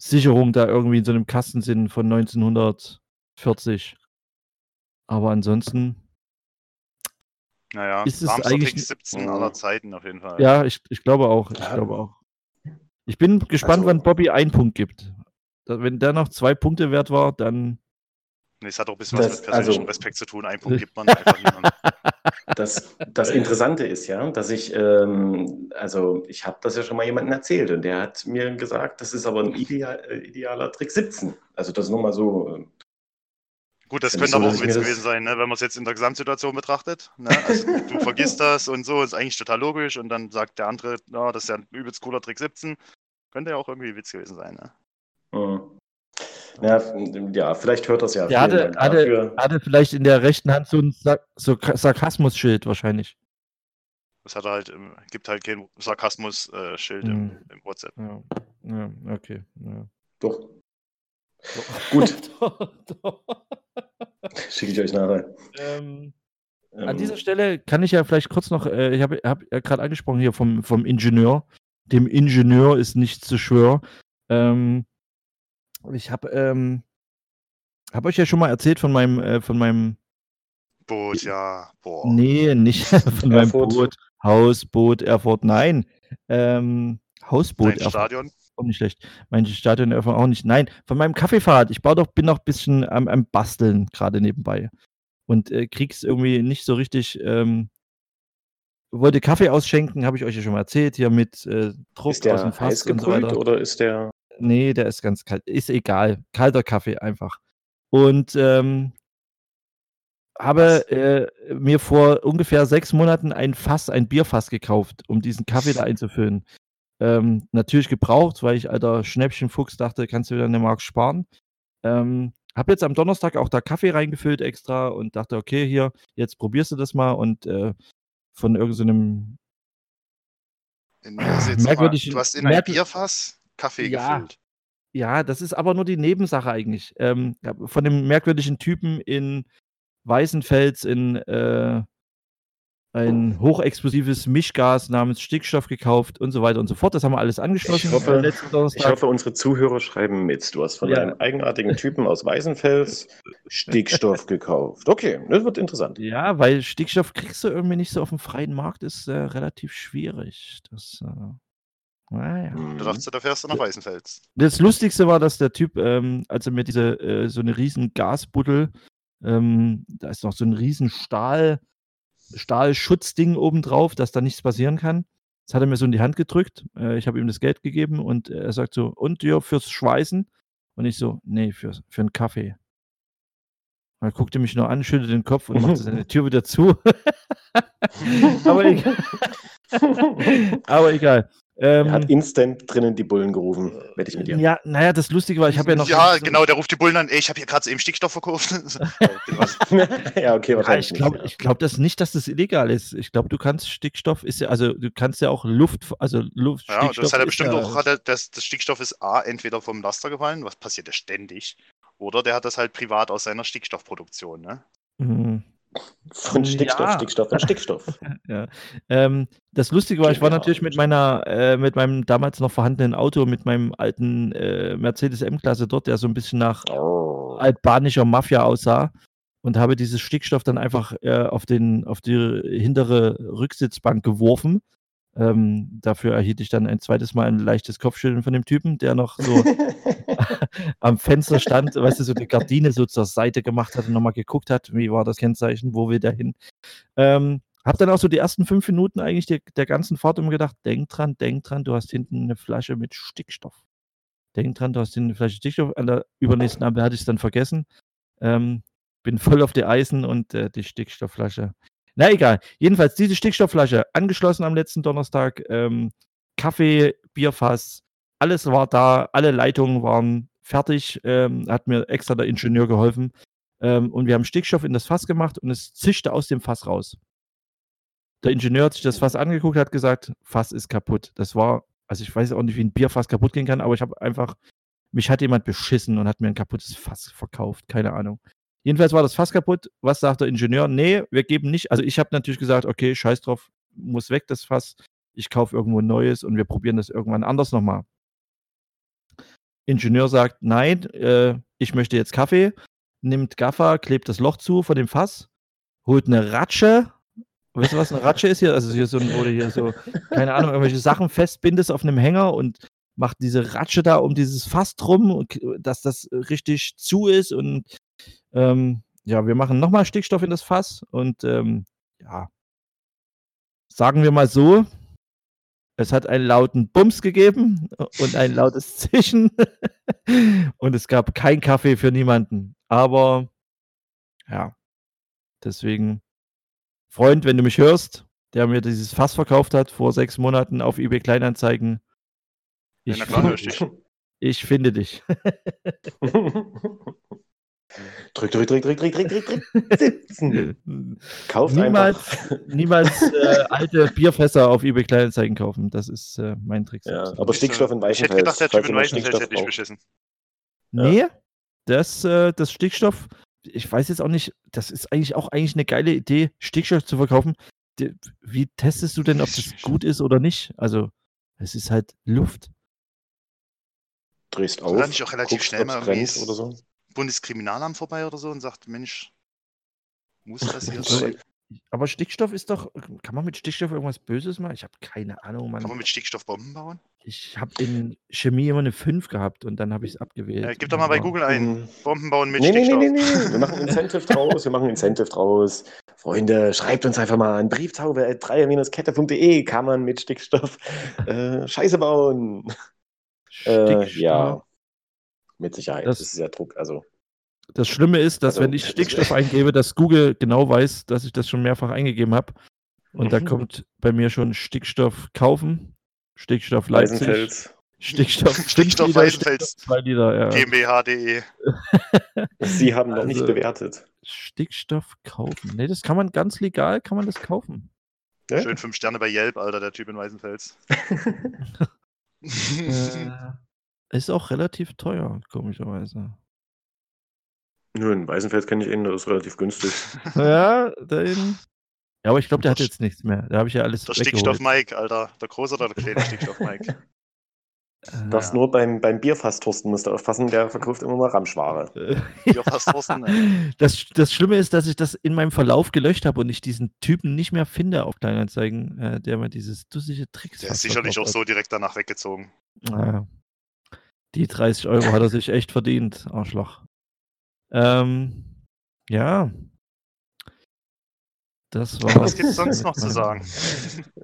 Sicherung da irgendwie in so einem Kasten sind von 1940. Aber ansonsten, naja, Ist es eigentlich Trick n- 17 aller Zeiten auf jeden Fall. ja, ich, ich glaube auch. Ich Ja. glaube auch. Ich bin gespannt, Also- wann Bobby einen Punkt gibt. Wenn der noch zwei Punkte wert war, dann. Nee, es hat auch ein bisschen was Das- mit persönlichem also- Respekt zu tun. Ein Punkt gibt man einfach niemandem. Das, das Interessante ist ja, dass ich, ähm, also ich habe das ja schon mal jemandem erzählt und der hat mir gesagt, das ist aber ein ideal, äh, idealer Trick 17. Also das nur mal so. äh, Gut, das könnte so, aber auch ein Witz gewesen sein, ne? wenn man es jetzt in der Gesamtsituation betrachtet. Ne? Also, du vergisst das und so, ist eigentlich total logisch und dann sagt der andere, ja, das ist ja ein übelst cooler Trick 17. Könnte ja auch irgendwie ein Witz gewesen sein. Ne? hm. Ja, ja, vielleicht hört das ja. Der hatte, Dank hatte, dafür. hatte vielleicht in der rechten Hand so ein so Ka- Sarkasmus-Schild wahrscheinlich. Das hat er halt, im- gibt halt kein Sarkasmus-Schild im, Hm. im WhatsApp. Ja, ja okay. Ja. Doch, Gut. Doch, doch. schicke ich euch nachher. ähm, Ähm, An dieser Stelle kann ich ja vielleicht kurz noch, äh, ich habe hab ja gerade angesprochen hier vom, vom Ingenieur. Dem Ingenieur ist nicht zu schwör. Ähm, ich habe ähm, hab euch ja schon mal erzählt von meinem, äh, von meinem Hausboot, ja. Boah. Nee, nicht von meinem Erfurt. Boot. Hausboot Erfurt, nein. Ähm, Hausboot Dein Erfurt. Stadion. Auch nicht schlecht. Manche Stadion Erfurt auch nicht. Nein, von meinem Kaffeefahrt. Ich baue doch, bin noch ein bisschen am, am Basteln gerade nebenbei. Und äh, krieg's irgendwie nicht so richtig. Ähm, wollte Kaffee ausschenken, habe ich euch ja schon mal erzählt, hier mit äh, Druck Ist der aus dem Fass und so weiter. oder ist der. Nee, der ist ganz kalt. Ist egal. Kalter Kaffee einfach. Und ähm, habe äh, mir vor ungefähr sechs Monaten ein Fass, ein Bierfass gekauft, um diesen Kaffee da einzufüllen. Ähm, natürlich gebraucht, weil ich alter Schnäppchenfuchs dachte, kannst du wieder eine Mark sparen. Ähm, habe jetzt am Donnerstag auch da Kaffee reingefüllt extra und dachte, okay, hier, jetzt probierst du das mal und äh, von irgendeinem In, jetzt Merkwürdig- du hast in ein Bierfass Kaffee Ja. gefüllt. Ja, das ist aber nur die Nebensache eigentlich. Ähm, ja, von dem merkwürdigen Typen in Weißenfels in äh, ein hochexplosives Mischgas namens Stickstoff gekauft und so weiter und so fort. Das haben wir alles angeschlossen. Ich hoffe- äh, Ich hoffe, unsere Zuhörer schreiben mit. Du hast von Ja. einem eigenartigen Typen aus Weißenfels Stickstoff gekauft. Okay, das wird interessant. Ja, weil Stickstoff kriegst du irgendwie nicht so auf dem freien Markt, ist äh, relativ schwierig. Das, äh, naja. Mhm. Du dachtest, da fährst du nach Weißenfels. Das Lustigste war, dass der Typ, ähm, als er mir diese, äh, so eine riesen Gasbuddel, ähm, da ist noch so ein riesen Stahl, Stahlschutzding oben drauf, dass da nichts passieren kann. Das hat er mir so in die Hand gedrückt. Äh, ich habe ihm das Geld gegeben und er sagt so, und dir fürs Schweißen? Und ich so, nee, für, für einen Kaffee. Und er guckte mich nur an, schüttelte den Kopf und machte seine Tür wieder zu. Aber egal. Aber egal. Ähm, Er hat instant drinnen die Bullen gerufen. Wette ich mit dir. ja, naja, das Lustige war, ich habe ja noch. ja, so- genau, der ruft die Bullen an, ey, ich habe hier gerade eben Stickstoff verkauft. Ja, okay, Ja, wahrscheinlich ich glaube nicht. ich glaub das nicht, dass das illegal ist. Ich glaube, du kannst Stickstoff ist ja, also du kannst ja auch Luft, also Luft, ja, und das hat er bestimmt ja, auch, hat er, das, das Stickstoff ist A, entweder vom Laster gefallen, was passiert ja ständig, oder der hat das halt privat aus seiner Stickstoffproduktion, ne? Mhm. Von Stickstoff, Ja. Stickstoff und Stickstoff. Ja. Ähm, das Lustige war, ich war natürlich mit meiner, äh, mit meinem damals noch vorhandenen Auto, mit meinem alten äh, Mercedes M-Klasse dort, der so ein bisschen nach Oh. albanischer Mafia aussah und habe dieses Stickstoff dann einfach äh, auf, den, auf die hintere Rücksitzbank geworfen. Ähm, dafür erhielt ich dann ein zweites Mal ein leichtes Kopfschütteln von dem Typen, der noch so am Fenster stand, weißt du, so die Gardine so zur Seite gemacht hat und nochmal geguckt hat, wie war das Kennzeichen, wo will der hin. Ähm, hab dann auch so die ersten fünf Minuten eigentlich der, der ganzen Fahrt immer gedacht, denk dran, denk dran, du hast hinten eine Flasche mit Stickstoff. Denk dran, du hast hinten eine Flasche Stickstoff. An der übernächsten Ampel hatte ich es dann vergessen. Ähm, bin voll auf die Eisen und äh, die Stickstoffflasche. Na egal. Jedenfalls diese Stickstoffflasche angeschlossen am letzten Donnerstag. Ähm, Kaffee, Bierfass, alles war da, alle Leitungen waren fertig. Ähm, hat mir extra der Ingenieur geholfen. Ähm, und wir haben Stickstoff in das Fass gemacht und es zischte aus dem Fass raus. Der Ingenieur hat sich das Fass angeguckt, hat gesagt, Fass ist kaputt. Das war, also ich weiß auch nicht, wie ein Bierfass kaputt gehen kann, aber ich habe einfach, mich hat jemand beschissen und hat mir ein kaputtes Fass verkauft. Keine Ahnung. Jedenfalls war das Fass kaputt. Was sagt der Ingenieur? Nee, wir geben nicht. Also ich habe natürlich gesagt, okay, scheiß drauf, muss weg das Fass. Ich kaufe irgendwo ein neues und wir probieren das irgendwann anders nochmal. Ingenieur sagt, nein, äh, ich möchte jetzt Kaffee, nimmt Gaffer, klebt das Loch zu von dem Fass, holt eine Ratsche. Weißt du, was eine Ratsche ist hier? Also hier so ein, du hier so, keine Ahnung, irgendwelche Sachen festbindest auf einem Hänger und macht diese Ratsche da um dieses Fass drum, dass das richtig zu ist und ähm, ja, wir machen nochmal Stickstoff in das Fass und ähm, ja, sagen wir mal so, es hat einen lauten Bums gegeben und ein lautes Zischen und es gab kein Kaffee für niemanden. Aber ja, deswegen, Freund, wenn du mich hörst, der mir dieses Fass verkauft hat vor sechs Monaten auf eBay Kleinanzeigen, ich, na klar, ich dich. ich finde dich. drück, drück, drück, drück, drück, drück, drück, drück. Sitzen. Kauf Niemals, einfach. niemals äh, alte Bierfässer auf eBay Kleinanzeigen kaufen. Das ist äh, mein Trick. Ja, aber Stickstoff in Ich hätte gedacht, der Typ in Stickstoff hätte ich braucht. beschissen. Nee, das, äh, das Stickstoff, ich weiß jetzt auch nicht, das ist eigentlich auch eigentlich eine geile Idee, Stickstoff zu verkaufen. Wie testest du denn, ob das gut ist oder nicht? Also, es ist halt Luft. Drehst auf, da nicht auch relativ guckst, schnell mal irgendwie oder so. Bundeskriminalamt vorbei oder so und sagt, Mensch, Muss das hier So, sein? Aber Stickstoff ist doch. Kann man mit Stickstoff irgendwas Böses machen? Ich habe keine Ahnung, Kann man Mann. mit Stickstoff Bomben bauen? Ich habe in Chemie immer eine 5 gehabt und dann habe ich es abgewählt. Äh, gib doch mal bei Google ein. Mhm. Bomben bauen mit Nee, nee, nee, Stickstoff. nee, nee. Wir machen Incentive draus. Wir machen Incentive draus. Freunde, schreibt uns einfach mal an brieftaube 3-kette.de kann man mit Stickstoff äh, Scheiße bauen. Äh, Stickstoff. ja, mit Sicherheit. Das- Das, ist ja Druck. Also, Das Schlimme ist, dass Also, wenn ich Stickstoff eingebe, dass Google genau weiß, dass ich das schon mehrfach eingegeben habe. Und da Mhm. kommt bei mir schon Stickstoff kaufen, Stickstoff Leipzig, Weißenfels. Stickstoff, Stickstoff Weißenfels. Ja. GmbH.de. Sie haben noch nicht Also- bewertet. Stickstoff kaufen. Nee, das kann man ganz legal, kann man das kaufen. Ja? Schön fünf Sterne bei Yelp, Alter, der Typ in Weißenfels. Äh, ist auch relativ teuer, komischerweise. Nö, in Weißenfels kenne ich ihn, das ist relativ günstig. ja, den. Ja, aber ich glaube, der hat jetzt nichts mehr. Da habe ich ja alles Der. Stickstoff Mike, Alter. Der große oder der kleine Stickstoff Mike? Das Ja. nur beim, beim Bierfass Thorsten musst du aufpassen, der verkauft immer mal Ramschware. Hier fast Thorsten. ey. Das, das Schlimme ist, dass ich das in meinem Verlauf gelöscht habe und ich diesen Typen nicht mehr finde auf Kleinanzeigen, äh, der mir dieses dussige Tricks Der ist sicherlich auch so direkt danach weggezogen. Naja. Die 30 Euro hat er sich echt verdient, Arschloch. Ähm, ja. Das war. Was gibt's sonst noch zu sagen?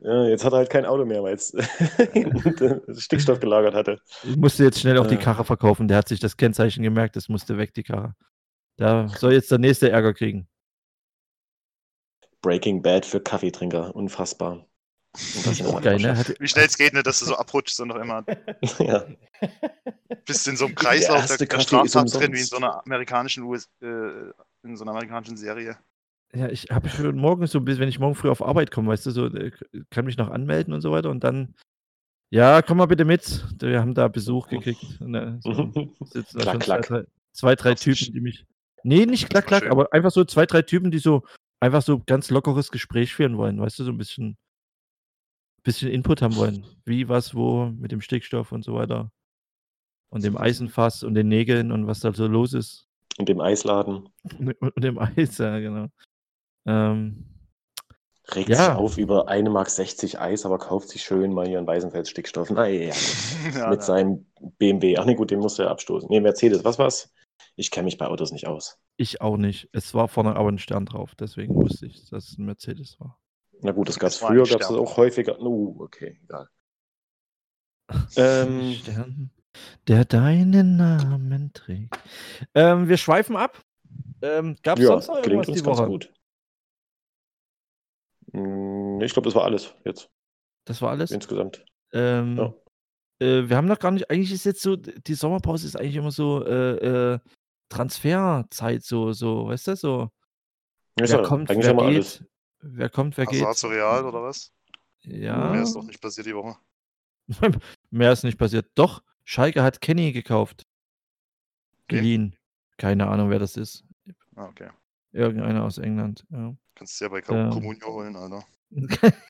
Ja, jetzt hat er halt kein Auto mehr, weil es Stickstoff gelagert hatte. Ich musste jetzt schnell auch die. Karre verkaufen. Der hat sich das Kennzeichen gemerkt, das musste weg, die Karre. Da soll jetzt der nächste Ärger kriegen. Breaking Bad für Kaffeetrinker, unfassbar. Auch geil, ne? Hat, Wie schnell es geht, nicht, dass du so abrutschst und noch immer ja. bist in so einem Kreislauf der, der ist Straftat drin, wie in so einer amerikanischen US, äh, in so einer amerikanischen Serie. Ja, ich habe schon morgen so, bis wenn ich morgen früh auf Arbeit komme, weißt du, so, äh, kann mich noch anmelden und so weiter und dann, ja, komm mal bitte mit. Wir haben da Besuch gekriegt. Ne, so. sitzen da schon klack. Zwei, drei, zwei, drei Typen, die mich. Nee, nicht klack, klack, aber einfach so zwei, drei Typen, die so einfach so ganz lockeres Gespräch führen wollen, weißt du, so ein bisschen, bisschen Input haben wollen. Wie, was, wo, mit dem Stickstoff und so weiter. Und dem Eisenfass und den Nägeln und was da so los ist. Und dem Eisladen. Und, und dem Eis, ja, genau. Ähm, Regt Ja. sich auf über 1,60 Mark Eis, aber kauft sich schön mal hier einen Weißenfels Stickstoff. Naja, ja, mit ja. seinem BMW. Ach nee, gut, den musste er abstoßen. Nee, Mercedes, was war's? Ich kenne mich bei Autos nicht aus. ich auch nicht. Es war vorne aber ein Stern drauf, deswegen wusste ich, dass es ein Mercedes war. Na gut, das gab es früher, gab es auch häufiger. Uh, okay, egal. Ähm, Stern, der deinen Namen trägt. Ähm, wir schweifen ab. Ähm, Gab es ja, sonst noch klingt irgendwas uns die ganz Woche? gut. Mm, Ich glaube, das war alles jetzt Das war alles. insgesamt. Ähm, Ja. äh, wir haben noch gar nicht, eigentlich ist jetzt so, die Sommerpause ist eigentlich immer so äh, äh, Transferzeit, so, so, weißt du, so, Ja, wer kommt, wer geht, alles. wer kommt, wer Hazard geht. zu Real oder was? Ja, Mehr ist doch nicht passiert die Woche. mehr ist nicht passiert. Doch, Schalke hat Kenny gekauft. Wen? Geliehen. Keine Ahnung, wer das ist. Ah, okay. Irgendeiner aus England. Ja. Kannst du ja bei Ähm. Comunio holen, Alter.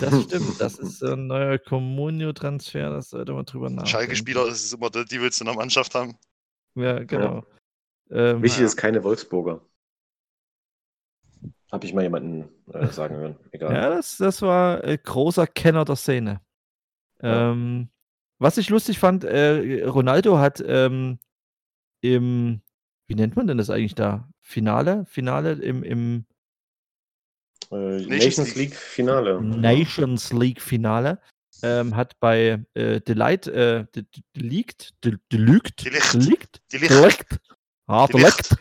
das stimmt, das ist so ein neuer Comunio-Transfer, das sollte man drüber nachdenken. Schalke-Spieler ist es immer der, die willst du in der Mannschaft haben. Ja, genau. Ähm, Wichtig Naja. ist keine Wolfsburger. Habe ich mal jemanden äh, sagen hören. Egal. ja, das, das war äh, großer Kenner der Szene. Ja. Ähm, was ich lustig fand, äh, Ronaldo hat ähm, im, wie nennt man denn das eigentlich da? Finale? Finale im, im Nations Nations League. League Finale. Nations League Finale ähm, hat bei äh, Delight, äh, De- De- Delict, De- Delict. Delict. Delict, ah, Delict.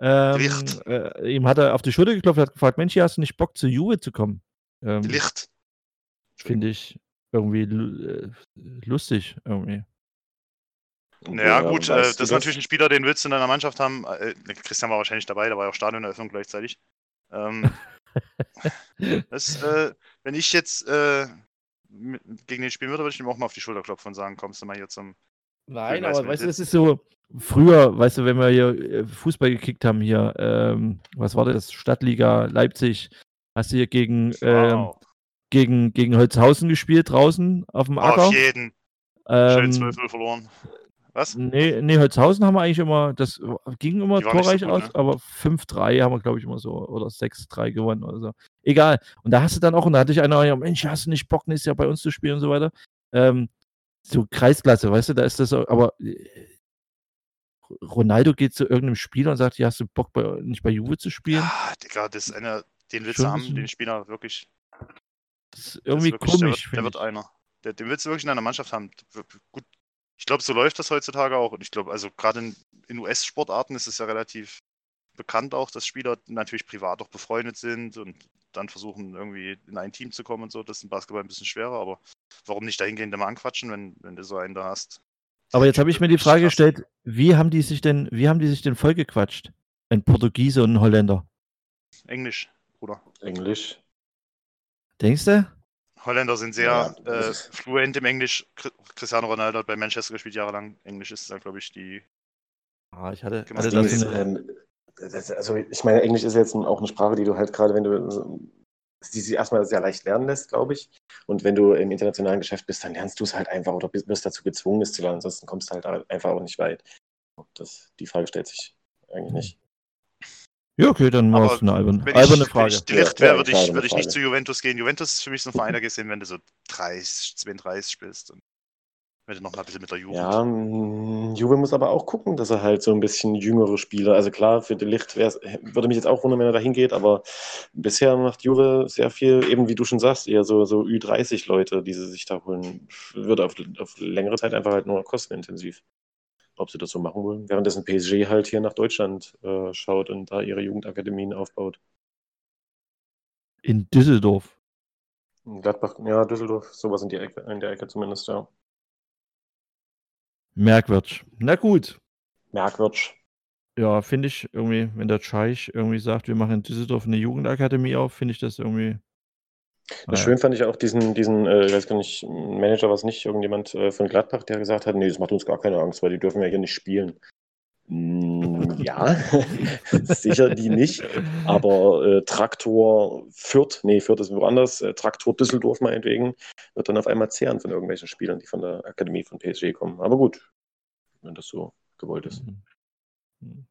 Ähm, äh, ihm hat er auf die Schulter geklopft und hat gefragt, Mensch, hier hast du nicht Bock zu Juve zu kommen? Ähm, Die Licht. Finde ich irgendwie äh, lustig irgendwie. Naja, Woher gut, äh, weißt das ist natürlich ein Spieler, den willst du in deiner Mannschaft haben. Äh, Christian war wahrscheinlich dabei, da war ja auch Stadioneröffnung gleichzeitig. Ähm, das, äh, wenn ich jetzt äh, gegen den spielen würde, würde ich ihm auch mal auf die Schulter klopfen und sagen, kommst du mal hier zum. Nein, aber weißt du, das ist so, früher, weißt du, wenn wir hier äh, Fußball gekickt haben, hier, ähm, was war das, Stadtliga Leipzig, hast du hier gegen, ähm, gegen, gegen Holzhausen gespielt draußen auf dem Acker. Auf jeden. Schön Ähm, 12-0 verloren. Was? Nee, nee, Holzhausen haben wir eigentlich immer, das ging immer so torreich gut, aus, ne? aber 5-3 haben wir, glaube ich, immer so, oder 6-3 gewonnen oder so. Egal. Und da hast du dann auch, und da hatte ich einer, ja, Mensch, hast du nicht Bock, nächstes Jahr bei uns zu spielen und so weiter. Ähm, so Kreisklasse, weißt du, da ist das, so- aber äh, Ronaldo geht zu irgendeinem Spieler und sagt, ja, hast du Bock, bei, nicht bei Juve zu spielen? Ja, Digga, das ist einer, den willst du haben, den Spieler wirklich. Das ist das ist irgendwie wirklich, der komisch, wird, der wird einer. Der, den willst du wirklich in einer Mannschaft haben. Gut, ich glaube, so läuft das heutzutage auch. Und ich glaube, also gerade in, in US-Sportarten ist es ja relativ bekannt auch, dass Spieler natürlich privat auch befreundet sind und dann versuchen, irgendwie in ein Team zu kommen und so. Das ist im Basketball ein bisschen schwerer, aber warum nicht dahingehend mal anquatschen, wenn, wenn du so einen da hast? Aber jetzt habe ich mir die Frage krass. gestellt, wie haben die sich denn, wie haben die sich denn vollgequatscht? Ein Portugiese und ein Holländer. Englisch, Bruder. Englisch. Denkst du? Holländer sind sehr Ja, äh, fluent im Englisch. Cri- Cristiano Ronaldo hat bei Manchester gespielt jahrelang. Englisch ist da, glaube ich, die. Ah, ich hatte, hatte das ist, ähm, das, also ich meine, Englisch ist jetzt auch eine Sprache, die du halt gerade, wenn du die sich erstmal sehr leicht lernen lässt, glaube ich. Und wenn du im internationalen Geschäft bist, dann lernst du es halt einfach oder bist, wirst dazu gezwungen, es zu lernen. Ansonsten kommst du halt einfach auch nicht weit. Das, die Frage stellt sich eigentlich nicht. Ja, okay, dann war es eine alberne, Wenn alberne ich, wenn Frage. ich die Ja, Licht wäre, würde ich, würde ich nicht zu Juventus gehen. Juventus ist für mich so ein Verein, da hin, wenn du so 30, 32 spielst. Und wenn du noch mal ein bisschen mit der Jugend. Ja, Juve muss aber auch gucken, dass er halt so ein bisschen jüngere Spieler, also klar, für die Licht wär's, würde mich jetzt auch wundern, wenn er da hingeht, aber bisher macht Juve sehr viel, eben wie du schon sagst, eher so, so Ü30-Leute, die sie sich da holen. Wird auf, auf längere Zeit einfach halt nur kostenintensiv. Ob sie das so machen wollen. Währenddessen PSG halt hier nach Deutschland äh, schaut und da ihre Jugendakademien aufbaut. In Düsseldorf. Gladbach, ja, Düsseldorf, sowas in, die Ecke, in der Ecke zumindest, ja. Merkwürdig. Na gut. Merkwürdig. Ja, finde ich irgendwie, wenn der Scheich irgendwie sagt, wir machen in Düsseldorf eine Jugendakademie auf, finde ich das irgendwie. Ja. Schön fand ich auch diesen, diesen äh, ich weiß gar nicht, Manager war es nicht, irgendjemand äh, von Gladbach, der gesagt hat, nee, das macht uns gar keine Angst, weil die dürfen ja hier nicht spielen. Mm, ja, sicher die nicht, aber äh, Traktor Fürth, nee, Fürth ist woanders, äh, Traktor Düsseldorf meinetwegen, wird dann auf einmal zehren von irgendwelchen Spielern, die von der Akademie von PSG kommen. Aber gut, wenn das so gewollt ist. Mhm.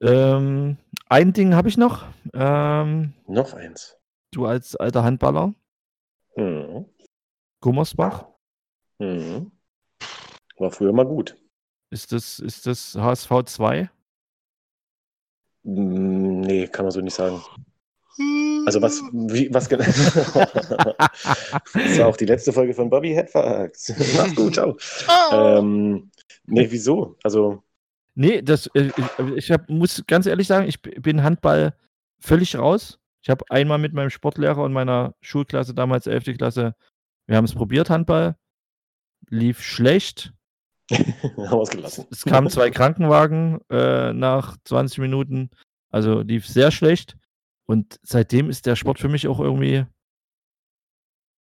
Ähm, ein Ding habe ich noch. Ähm, Noch eins. Du als alter Handballer, Hm. Gummersbach, Hm. War früher mal gut. ist das, ist das HSV 2? Mm, Nee, kann man so nicht sagen. Also was, wie, was genau? das war auch die letzte Folge von Bobby Headfucks. Mach's gut, ciao. Ähm, nee, wieso? Also, Nee, das, äh, ich, ich hab, muss ganz ehrlich sagen, ich bin Handball völlig raus. Ich habe einmal mit meinem Sportlehrer und meiner Schulklasse, damals 11. Klasse, wir haben es probiert, Handball. Lief schlecht. wir es kamen zwei Krankenwagen äh, nach 20 Minuten. Also lief sehr schlecht. Und seitdem ist der Sport für mich auch irgendwie.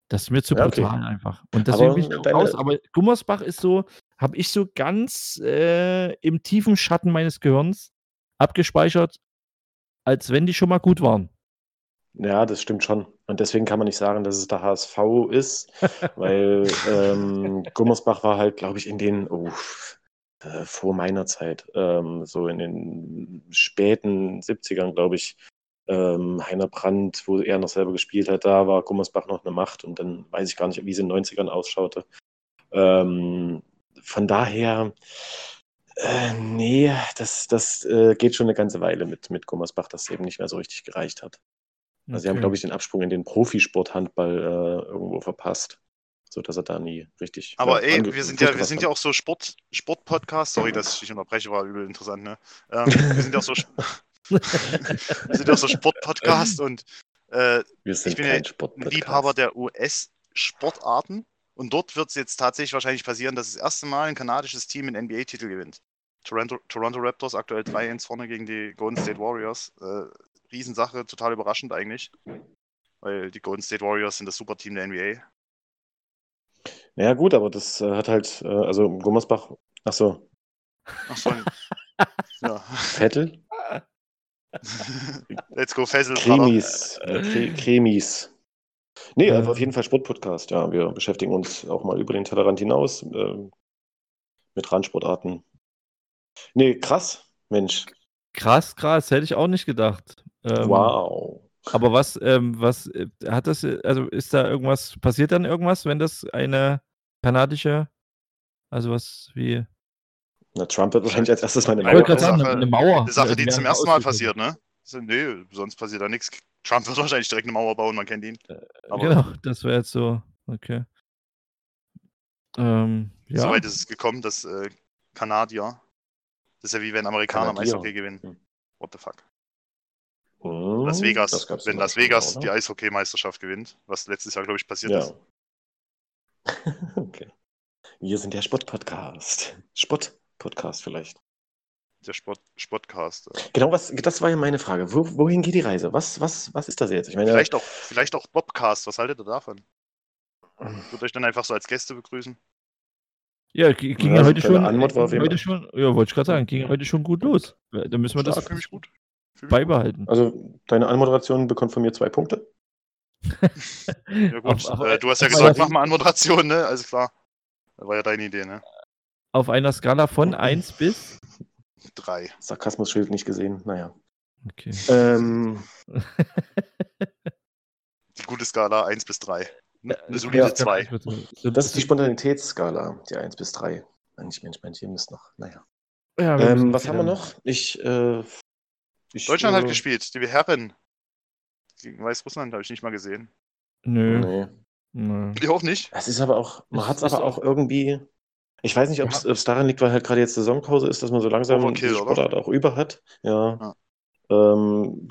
Das ist mir zu Ja, okay. brutal einfach. Und deswegen Aber bin ich auch deine- raus. Aber Gummersbach ist so, habe ich so ganz äh, im tiefen Schatten meines Gehirns abgespeichert, als wenn die schon mal gut waren. Ja, das stimmt schon. Und deswegen kann man nicht sagen, dass es der HSV ist, weil ähm, Gummersbach war halt, glaube ich, in den, oh, äh, vor meiner Zeit, ähm, so in den späten 70ern, glaube ich, ähm, Heiner Brandt, wo er noch selber gespielt hat, da war Gummersbach noch eine Macht und dann weiß ich gar nicht, wie es in den 90ern ausschaute. Ähm, von daher, äh, nee, das, das äh, geht schon eine ganze Weile mit, mit Gummersbach, dass es eben nicht mehr so richtig gereicht hat. Also sie haben, glaube ich, den Absprung in den Profisport-Handball äh, irgendwo verpasst, sodass er da nie richtig. Aber ja, ey, wir sind ja, wir sind ja auch so Sport, Sport-Podcast. Sorry, dass ich dich unterbreche, war übel interessant, ne? Ähm, wir sind ja auch so, wir sind auch so Sport-Podcast und äh, Wir sind bin ja kein ein. Liebhaber der US-Sportarten. Und dort wird es jetzt tatsächlich wahrscheinlich passieren, dass das erste Mal ein kanadisches Team einen NBA-Titel gewinnt. Toronto, Toronto Raptors aktuell 3-1 vorne gegen die Golden State Warriors. Äh, Riesensache, total überraschend eigentlich. Weil die Golden State Warriors sind das Superteam der NBA. Ja, gut, aber das äh, hat halt, äh, also Gummersbach, ach so, Ach so. ja. Vettel, Let's go, Fessel. Cremis, äh, Cremis. Nee, also auf jeden Fall Sportpodcast, ja. Wir beschäftigen uns auch mal über den Tellerrand hinaus. Ähm, mit Randsportarten. Nee, krass, Mensch. Krass, krass, hätte ich auch nicht gedacht. Ähm, wow. Aber was, ähm, was äh, hat das, äh, also ist da irgendwas, passiert dann irgendwas, wenn das eine kanadische, also was wie. Na, Trump wird wahrscheinlich als erstes mal eine wollte gerade Sache- sagen, eine Mauer. Eine Sache, die werden zum ersten Mal passiert, ne? So, Nee, sonst passiert da nichts. Trump wird wahrscheinlich direkt eine Mauer bauen, man kennt ihn. Aber Genau, das wäre jetzt so, okay. Ähm, ja. so weit ist es gekommen, dass äh, Kanadier, das ist ja wie wenn Amerikaner am Kanadier. Eishockey gewinnen. Hm. What the fuck? Hm, Las Vegas, wenn Las Vegas mal, die oder? Eishockeymeisterschaft gewinnt, was letztes Jahr, glaube ich, passiert Ja. ist. okay. Wir sind der Sport-Podcast. Sport-Podcast vielleicht. Der Sport, Sportcast. Äh. Genau, was, das war ja meine Frage. Wo, wohin geht die Reise? Was, was, was ist das jetzt? Ich meine, Vielleicht auch, vielleicht auch Bobcast, was haltet ihr davon? Ich würde euch dann einfach so als Gäste begrüßen. Ja, ging Ja, ja so heute schon, war heute schon, ja, wollte ich gerade sagen, ging heute schon gut los. Da müssen wir das Stark, beibehalten. also deine Anmoderation bekommt von mir zwei Punkte. Ja gut, Auf- auf- äh, du hast ja gesagt, einer- mach mal Anmoderation, ne? Alles klar. Das war ja deine Idee, ne? Auf einer Skala von 1 bis. Drei. Sarkasmus-Schild nicht gesehen. Naja. Okay. Ähm, Die gute Skala 1 bis 3. Eine Ja, solide das 2. kann ich so- das ist die Spontanitätsskala, die 1 bis 3. Mensch, Mensch, Mensch, hier müsst noch. Naja. Ja, Ähm, was haben wir noch? Ich, äh, ich Deutschland äh, hat gespielt, die Herren. Gegen Weißrussland habe ich nicht mal gesehen. Nö. Nee. nö. Ich auch nicht. Es ist aber auch, man hat es aber auch irgendwie. Ich weiß nicht, ob es daran liegt, weil halt gerade jetzt Saisonpause ist, dass man so langsam Overkill, die oder? Sportart auch über hat. Ja. Ja. Ähm,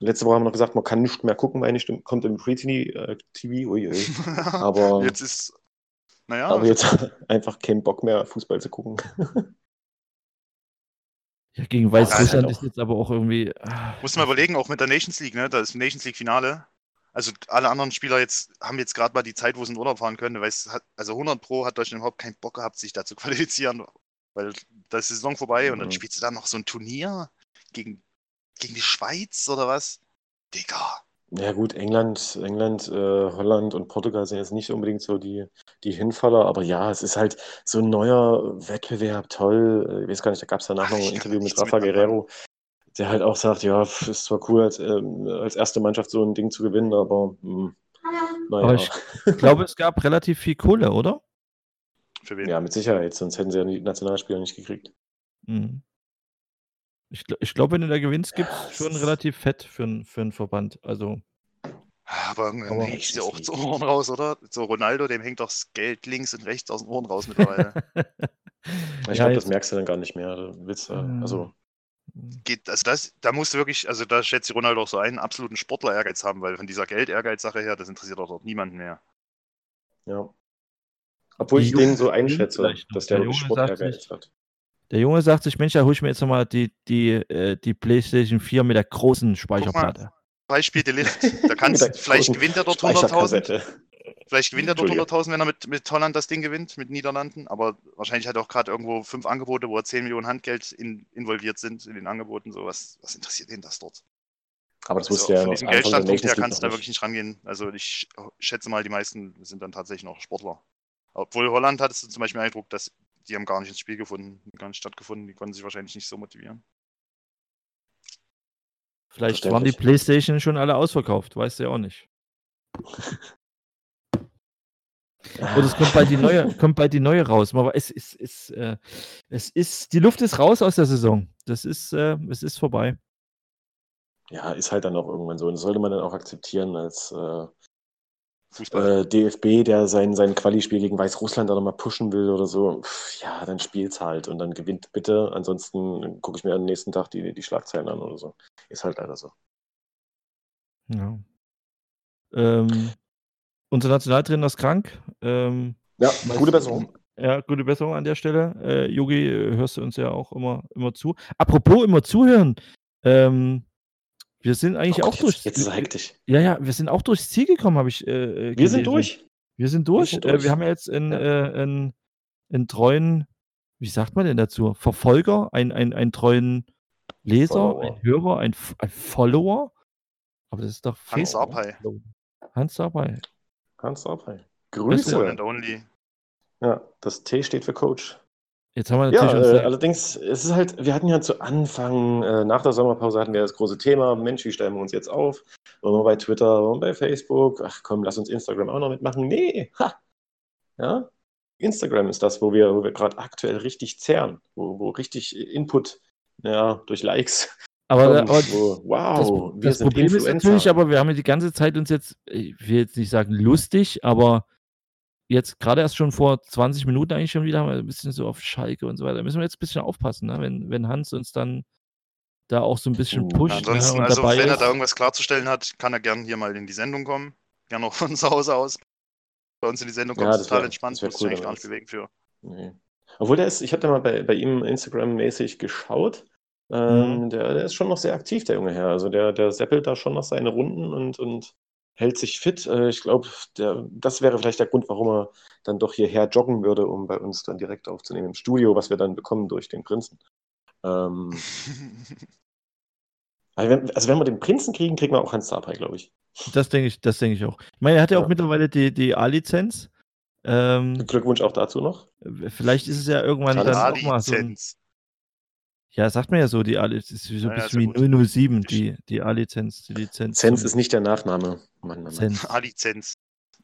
letzte Woche haben wir noch gesagt, man kann nicht mehr gucken, weil nicht kommt im Free TV. Äh, TV uiui. Aber, Jetzt ist. Naja, aber jetzt einfach keinen Bock mehr, Fußball zu gucken. Ja, gegen Ja, Weißrussland ist halt ist jetzt aber auch irgendwie. ah, muss man überlegen, auch mit der Nations League, ne? Das Nations League Finale. Also alle anderen Spieler jetzt haben jetzt gerade mal die Zeit, wo sie in Urlaub fahren können. Weil es hat, also 100 Pro hat Deutschland überhaupt keinen Bock gehabt, sich da zu qualifizieren, weil da ist die Saison vorbei und dann Mhm. spielst du dann noch so ein Turnier gegen, gegen die Schweiz oder was? Digga. Ja gut, England, England, äh, Holland und Portugal sind jetzt nicht unbedingt so die, die Hinfaller, aber ja, es ist halt so ein neuer Wettbewerb, toll. Ich weiß gar nicht, da gab es danach Ach, noch ein Interview mit Rafa mit Guerrero, der halt auch sagt, ja, ist zwar cool, als, ähm, als erste Mannschaft so ein Ding zu gewinnen, aber hm, Aber naja. ich ich glaube, es gab relativ viel Kohle, oder? Für wen? Ja, mit Sicherheit, sonst hätten sie ja die Nationalspieler nicht gekriegt. Mhm. Ich, ich glaube, wenn du da gewinnst, gibt es es schon relativ fett für, für einen Verband. Also, Aber irgendwann Aber- hängt ja auch zu Ohren raus, oder? So Ronaldo, dem hängt doch das Geld links und rechts aus den Ohren raus mittlerweile. Ich Ja, glaube, das merkst du dann gar nicht mehr. Äh, Ja. also, Geht, also das, da musst du wirklich, also da schätze ich Ronaldo auch so einen absoluten Sportler-Ehrgeiz haben, weil von dieser Geld-Ehrgeiz-Sache her, das interessiert doch dort niemanden mehr. ja. Obwohl Die ich den Jungen- so einschätze, dass der Der Junge Sportehrgeiz sich- hat. Der Junge sagt sich, Mensch, da hole ich mir jetzt nochmal die, die, äh, die PlayStation 4 mit der großen Speicherplatte. Beispiel Delicht. Da kannst, vielleicht gewinnt er dort 100.000. Speicherkassette. Vielleicht gewinnt er dort Entschuldige. 100.000, wenn er mit, mit Holland das Ding gewinnt, mit Niederlanden. Aber wahrscheinlich hat er auch gerade irgendwo fünf Angebote, wo er 10 Millionen Handgeld in, involviert sind in den Angeboten. So, was, was interessiert ihn das dort? Aber das Also wusste ja von noch diesem Geldstandpunkt her kannst du da wirklich nicht rangehen. Also ich schätze mal, die meisten sind dann tatsächlich noch Sportler. Obwohl Holland hat es zum Beispiel den Eindruck, dass die haben gar nicht ins Spiel gefunden, gar nicht stattgefunden. Die konnten sich wahrscheinlich nicht so motivieren. Vielleicht waren die. PlayStation schon alle ausverkauft, weißt du ja auch nicht. Und es kommt bald die neue, kommt bald die neue raus. Aber es ist, ist, äh, es ist, die Luft ist raus aus der Saison. Das ist, äh, es ist vorbei. Ja, ist halt dann auch irgendwann so. Und das sollte man dann auch akzeptieren als äh, Fußball. äh, DFB, der sein, sein Quali-Spiel gegen Weißrussland da nochmal pushen will oder so. Pff, ja, dann spielt's halt und dann gewinnt bitte. Ansonsten gucke ich mir am nächsten Tag die, die Schlagzeilen an oder so. Ist halt leider so. Ja. Ähm, unser Nationaltrainer ist krank. Ähm, Ja, gute Besserung. Ja, gute Besserung an der Stelle. Äh, Yogi, äh, hörst du uns ja auch immer, immer zu. Apropos immer zuhören. Ähm, wir sind eigentlich Oh auch Gott, durch. jetzt, jetzt ist hektisch. Ja, ja, wir sind auch durchs Ziel gekommen, habe ich. Äh, äh, Wir sind durch. Wir sind durch. sind Äh, durch. wir haben ja jetzt einen, Ja. äh, einen, einen treuen, wie sagt man denn dazu? Verfolger, einen, einen, einen treuen Leser, Follower. einen Hörer, ein, F- ein Follower. Aber das ist doch Hans. Sapai. Hans Sapai. Hans Sapai. One Grüße. and only. Ja, das T steht für Coach. Jetzt haben wir Ja, natürlich äh, uns, allerdings, es ist halt, wir hatten ja zu Anfang, äh, nach der Sommerpause hatten wir das große Thema, Mensch, wie stellen wir uns jetzt auf? Wollen wir bei Twitter, wollen wir bei Facebook? Ach komm, lass uns Instagram auch noch mitmachen. Nee, ha! Ja, Instagram ist das, wo wir, wo wir gerade aktuell richtig zehren, wo, wo richtig Input, ja, durch Likes aber, kommt, aber wo, wow, das, wir das sind Problem ist Influencer. natürlich, aber wir haben ja die ganze Zeit uns jetzt, ich will jetzt nicht sagen lustig, aber jetzt gerade erst schon vor 20 Minuten eigentlich schon wieder haben wir ein bisschen so auf Schalke und so weiter. Da müssen wir jetzt ein bisschen aufpassen, ne? wenn, wenn Hans uns dann da auch so ein bisschen Uh, pusht Ansonsten, ne? und also dabei wenn er da irgendwas klarzustellen hat, kann er gern hier mal in die Sendung kommen. Gerne auch von zu Hause aus. Bei uns in die Sendung Ja, kommt es das total wär- entspannt, muss cool, ich eigentlich gar nicht bewegen für. Nee. Obwohl der ist, ich hatte mal bei, bei ihm Instagram-mäßig geschaut. Ähm, Mhm. der, der ist schon noch sehr aktiv, der junge Herr. Also der, der seppelt da schon noch seine Runden und, und hält sich fit. Äh, ich glaube, das wäre vielleicht der Grund, warum er dann doch hierher joggen würde, um bei uns dann direkt aufzunehmen im Studio, was wir dann bekommen durch den Prinzen. Ähm, also, wenn, also wenn wir den Prinzen kriegen, kriegen wir auch Hans Sapai, glaube ich. Das denke ich, das denke ich auch. Ich meine, er hat ja, Ja. auch mittlerweile die, die A-Lizenz. Ähm, Glückwunsch auch dazu noch. vielleicht ist es ja irgendwann dann auch mal so ein, A-Lizenz. Ja, sagt man ja so, die A-Lizenz ist so ein Ja, ja, bisschen ja wie 007, die, die A-Lizenz, die Lizenz. Zenz ist nicht der Nachname. Mann, Mann, Mann. Zenz. A-Lizenz.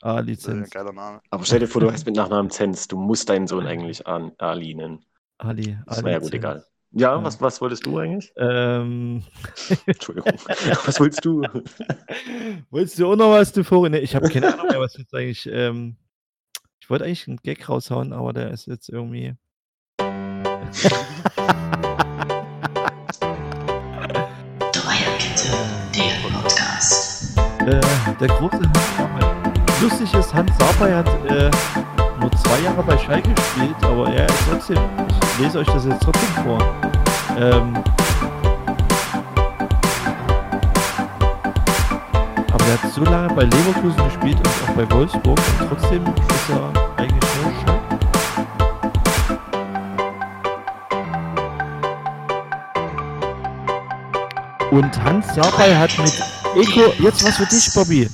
A-Lizenz. geiler Name. Aber stell dir vor, du heißt mit Nachnamen Zenz. Du musst deinen Sohn eigentlich An- Ali nennen. Ali. Das war ja gut, egal. Ja, Ja. Was, was wolltest du eigentlich? Ähm, Entschuldigung. was wolltest du? wolltest du auch noch was, du Vogel? Nee, ich habe keine Ahnung mehr, was jetzt eigentlich. Ähm, ich wollte eigentlich einen Gag raushauen, aber der ist jetzt irgendwie. Äh, der große Hans Sapai. Lustig ist, Hans Sapai hat äh, nur zwei Jahre bei Schalke gespielt, aber er ist trotzdem, ich lese euch das jetzt trotzdem vor. Ähm, aber er hat so lange bei Leverkusen gespielt und auch bei Wolfsburg und trotzdem ist er eigentlich nur Schalke. Und Hans Sapai hat mit Eco, jetzt was für dich, Bobby.